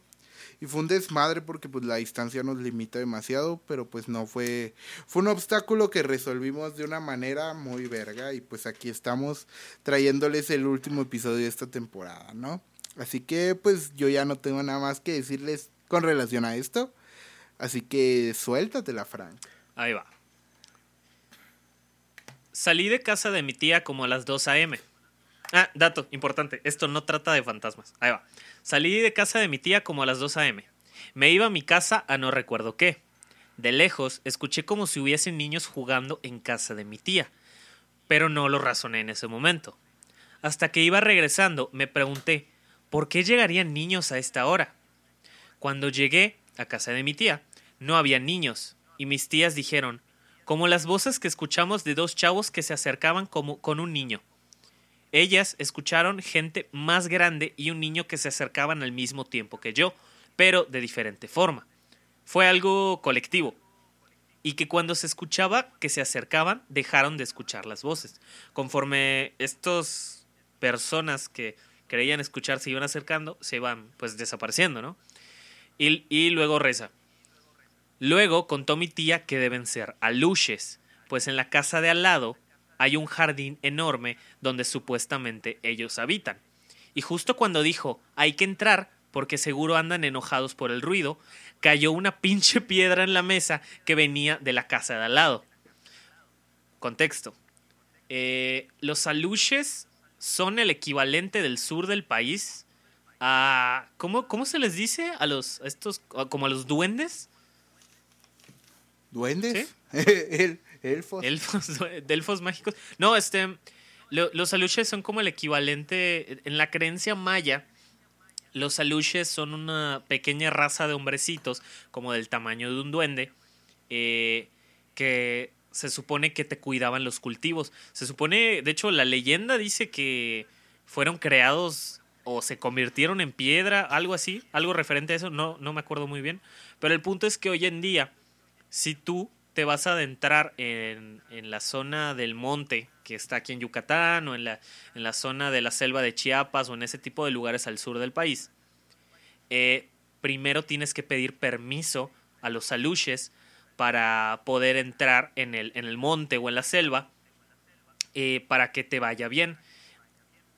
Y fue un desmadre porque pues la distancia nos limita demasiado, pero pues no fue fue un obstáculo que resolvimos de una manera muy verga y pues aquí estamos trayéndoles el último episodio de esta temporada, ¿no? Así que pues yo ya no tengo nada más que decirles con relación a esto. Así que suéltatela, Frank. Ahí va. Salí de casa de mi tía como a las 2 a.m. Ah, dato importante, esto no trata de fantasmas. Ahí va. Salí de casa de mi tía como a las 2 a.m. Me iba a mi casa a no recuerdo qué. De lejos escuché como si hubiesen niños jugando en casa de mi tía, pero no lo razoné en ese momento. Hasta que iba regresando me pregunté, ¿por qué llegarían niños a esta hora? Cuando llegué a casa de mi tía, no había niños, y mis tías dijeron, como las voces que escuchamos de dos chavos que se acercaban como con un niño. Ellas escucharon gente más grande y un niño que se acercaban al mismo tiempo que yo, pero de diferente forma. Fue algo colectivo. Y que cuando se escuchaba que se acercaban, dejaron de escuchar las voces. Conforme estas personas que creían escuchar se iban acercando, se iban pues desapareciendo, ¿no? Y, y luego reza. Luego contó mi tía que deben ser aluches, pues en la casa de al lado hay un jardín enorme donde supuestamente ellos habitan. Y justo cuando dijo hay que entrar porque seguro andan enojados por el ruido, cayó una (laughs) pinche piedra en la mesa que venía de la casa de al lado. Contexto. Eh, los aluches son el equivalente del sur del país a... ¿Cómo, cómo se les dice a los... estos... como a los duendes? ¿Duendes? (laughs) elfos. Elfos, (laughs) mágicos. No, este. los aluches son como el equivalente. En la creencia maya, los aluches son una pequeña raza de hombrecitos, como del tamaño de un duende, eh, que se supone que te cuidaban los cultivos. Se supone, de hecho, la leyenda dice que fueron creados o se convirtieron en piedra, algo así, algo referente a eso, no, no me acuerdo muy bien. Pero el punto es que hoy en día si tú te vas a adentrar en, la zona del monte que está aquí en Yucatán o en la, en la, zona de la selva de Chiapas o en ese tipo de lugares al sur del país, eh, primero tienes que pedir permiso a los aluches para poder entrar en el, en el monte o en la selva eh, para que te vaya bien.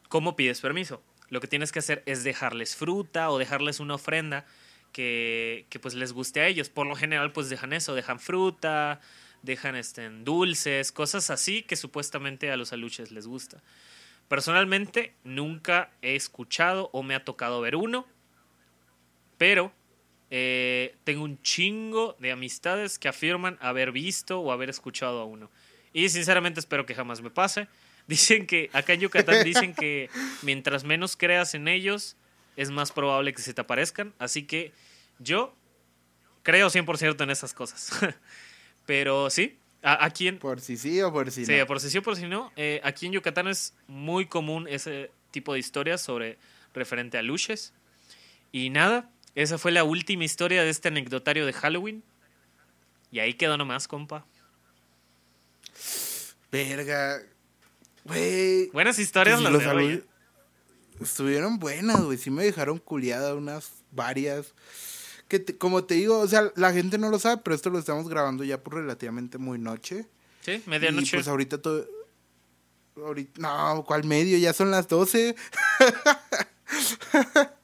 ¿Cómo pides permiso? Lo que tienes que hacer es dejarles fruta o dejarles una ofrenda que, pues les guste a ellos. Por lo general pues dejan eso, dejan fruta, dejan este, dulces, cosas así que supuestamente a los aluches les gusta. Personalmente nunca he escuchado o me ha tocado ver uno, pero eh, tengo un chingo de amistades que afirman haber visto o haber escuchado a uno. Y sinceramente espero que jamás me pase. (laughs) Dicen que acá en Yucatán dicen que mientras menos creas en ellos, es más probable que se te aparezcan. Así que yo creo 100% en esas cosas. (laughs) Pero sí, aquí en... Por si sí o por si no. Sí, por si sí o por si no. Eh, aquí en Yucatán es muy común ese tipo de historias sobre referente a luches. Y nada, esa fue la última historia de este anecdotario de Halloween. Y ahí quedó nomás, compa. Verga. Güey. Buenas historias pues las de Estuvieron buenas, güey. Sí me dejaron culiada unas varias. Que como te digo, o sea, la gente no lo sabe, pero esto lo estamos grabando ya por relativamente muy noche. Sí, medianoche. Y pues ahorita todo. Ahorita, no, ¿cuál medio? Ya son las 12. (laughs)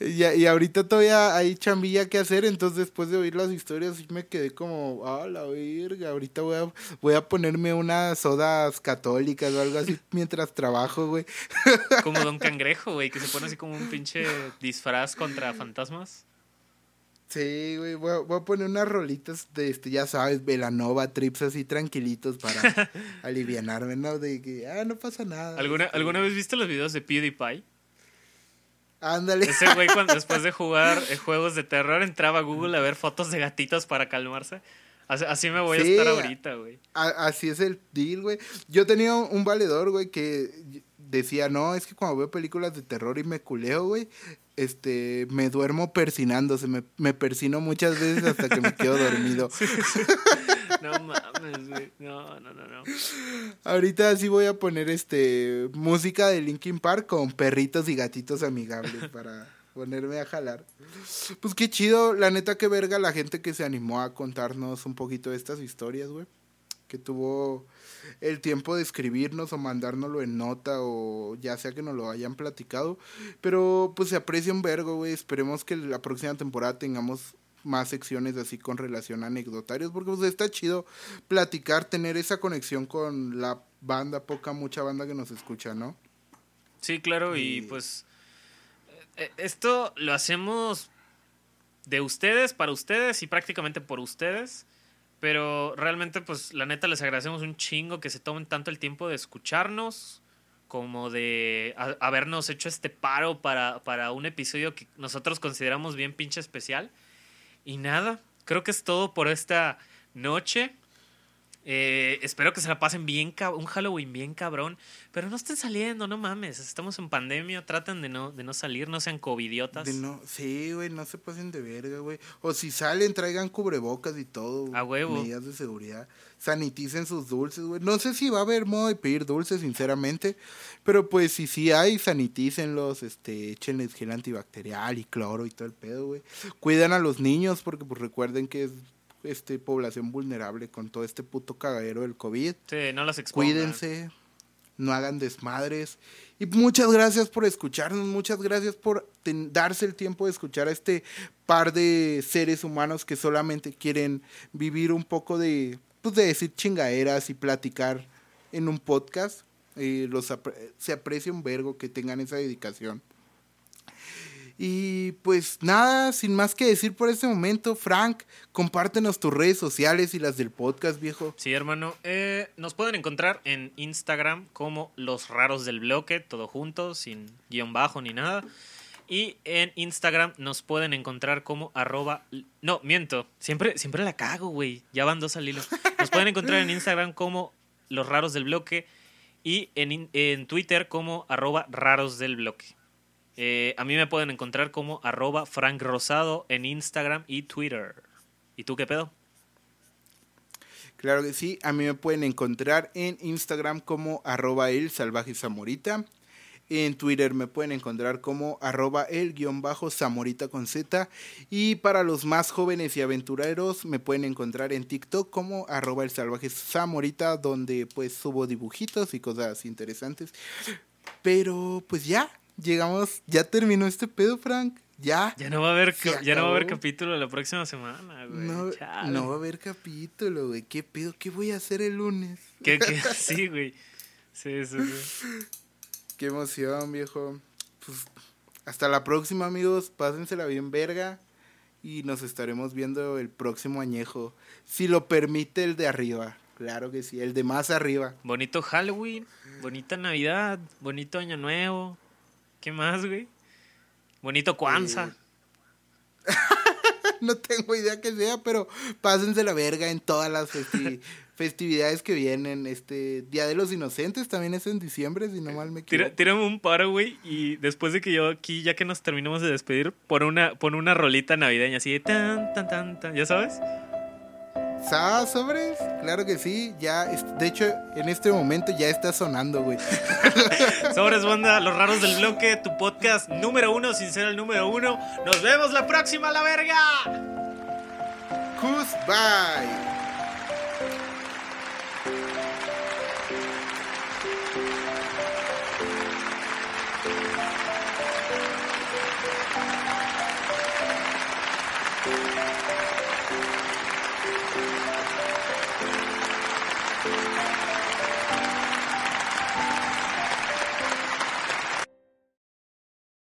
Y, y ahorita todavía hay chambilla que hacer, entonces después de oír las historias sí me quedé como, ah, la verga, ahorita voy a, voy a ponerme unas sodas católicas o algo así (laughs) mientras trabajo, güey. Como Don (laughs) Cangrejo, güey, que se pone así como un pinche disfraz contra fantasmas. Sí, güey, voy, a- voy a poner unas rolitas de, este, ya sabes, Velanova, trips así tranquilitos para (laughs) alivianarme, ¿no? De que, ah, no pasa nada. ¿Alguna, Este, ¿Alguna vez viste los videos de PewDiePie? Ándale. Ese güey cuando después de jugar eh, juegos de terror entraba a Google a ver fotos de gatitos para calmarse. Así, me voy Sí. a estar ahorita, güey. Así es el deal, güey. Yo tenía un valedor, güey, que decía, no, es que cuando veo películas de terror y me culeo, güey, este, me duermo persinándose, me, me persino muchas veces hasta que me quedo dormido. (laughs) No mames, güey. No, no, no, no. Ahorita sí voy a poner, este, música de Linkin Park con perritos y gatitos amigables (laughs) para ponerme a jalar. Pues qué chido, la neta que verga la gente que se animó a contarnos un poquito de estas historias, güey. Que tuvo el tiempo de escribirnos o mandárnoslo en nota o ya sea que nos lo hayan platicado. Pero pues se aprecia un vergo, güey. Esperemos que la próxima temporada tengamos más secciones así con relación a anecdotarios. Porque pues está chido platicar, tener esa conexión con la banda, poca, mucha banda que nos escucha, ¿no? Sí, claro, y Y- pues eh, esto lo hacemos de ustedes, para ustedes y prácticamente por ustedes. Pero realmente, pues la neta les agradecemos un chingo que se tomen tanto el tiempo de escucharnos como de a- habernos hecho este paro para, para un episodio que nosotros consideramos bien pinche especial. Y nada, creo que es todo por esta noche. Eh, espero que se la pasen bien, un Halloween bien cabrón. Pero no estén saliendo, no mames. Estamos en pandemia, traten de no, de no salir, no sean covidiotas. De no, sí, güey, no se pasen de verga, güey. O si salen, traigan cubrebocas y todo. A huevo. Medidas de seguridad. Saniticen sus dulces, güey. No sé si va a haber modo de pedir dulces, sinceramente. Pero pues si sí hay, sanitícenlos, este, échenles gel antibacterial y cloro y todo el pedo, güey. Cuidan a los niños porque pues recuerden que es este población vulnerable con todo este puto cagadero del COVID. Sí, no las expongan. Cuídense, no hagan desmadres. Y muchas gracias por escucharnos, muchas gracias por darse el tiempo de escuchar a este par de seres humanos que solamente quieren vivir un poco de, pues de decir chingaderas y platicar en un podcast. Eh, los apre- se aprecia un vergo que tengan esa dedicación. Y pues nada, sin más que decir por este momento, Frank, compártenos tus redes sociales y las del podcast, viejo. Sí, hermano. Eh, nos pueden encontrar en Instagram como Los Raros del Bloque, todo junto, sin guion bajo ni nada. Y en Instagram nos pueden encontrar como arroba... No, miento. Siempre, siempre la cago, güey. Ya van dos al hilo. Nos pueden encontrar en Instagram como Los Raros del Bloque y en, en Twitter como arroba Raros del Bloque. Eh, a mí me pueden encontrar como arroba Frank Rosado en Instagram y Twitter. ¿Y tú qué pedo? Claro que sí, a mí me pueden encontrar en Instagram como arroba el salvaje zamorita. En Twitter me pueden encontrar como arroba el guion bajo zamorita con Z. Y para los más jóvenes y aventureros me pueden encontrar en TikTok como arroba el salvaje zamorita donde pues subo dibujitos y cosas interesantes. Pero pues ya, llegamos, ya terminó este pedo Frank. Ya. Ya no va a haber, ya no va a haber capítulo la próxima semana, güey. No, no va a haber capítulo, güey. ¿Qué pedo? ¿Qué voy a hacer el lunes? ¿Qué- qué? (laughs) Sí, güey. Sí, sí, sí. Qué emoción, viejo. Pues hasta la próxima, amigos. Pásensela bien verga. Y nos estaremos viendo el próximo añejo. Si lo permite el de arriba. Claro que sí, el de más arriba. Bonito Halloween, bonita Navidad, bonito Año Nuevo. ¿Qué más, güey? Bonito Kwanzaa. Eh, (laughs) no tengo idea que sea, pero pásense la verga en todas las festi- (laughs) festividades que vienen. Este Día de los Inocentes también es en diciembre, si no mal me Tira- equivoco. tírame un paro, güey, y después de que yo aquí, ya que nos terminemos de despedir, pon una, pon una rolita navideña así de tan, tan, tan, tan, ¿ya sabes? ¿Sa sobres? Claro que sí. Ya, de hecho, en este momento ya está sonando, güey. (laughs) Sobres, banda, los raros del bloque, tu podcast número uno, sin ser el número uno. Nos vemos la próxima, la verga. Cus,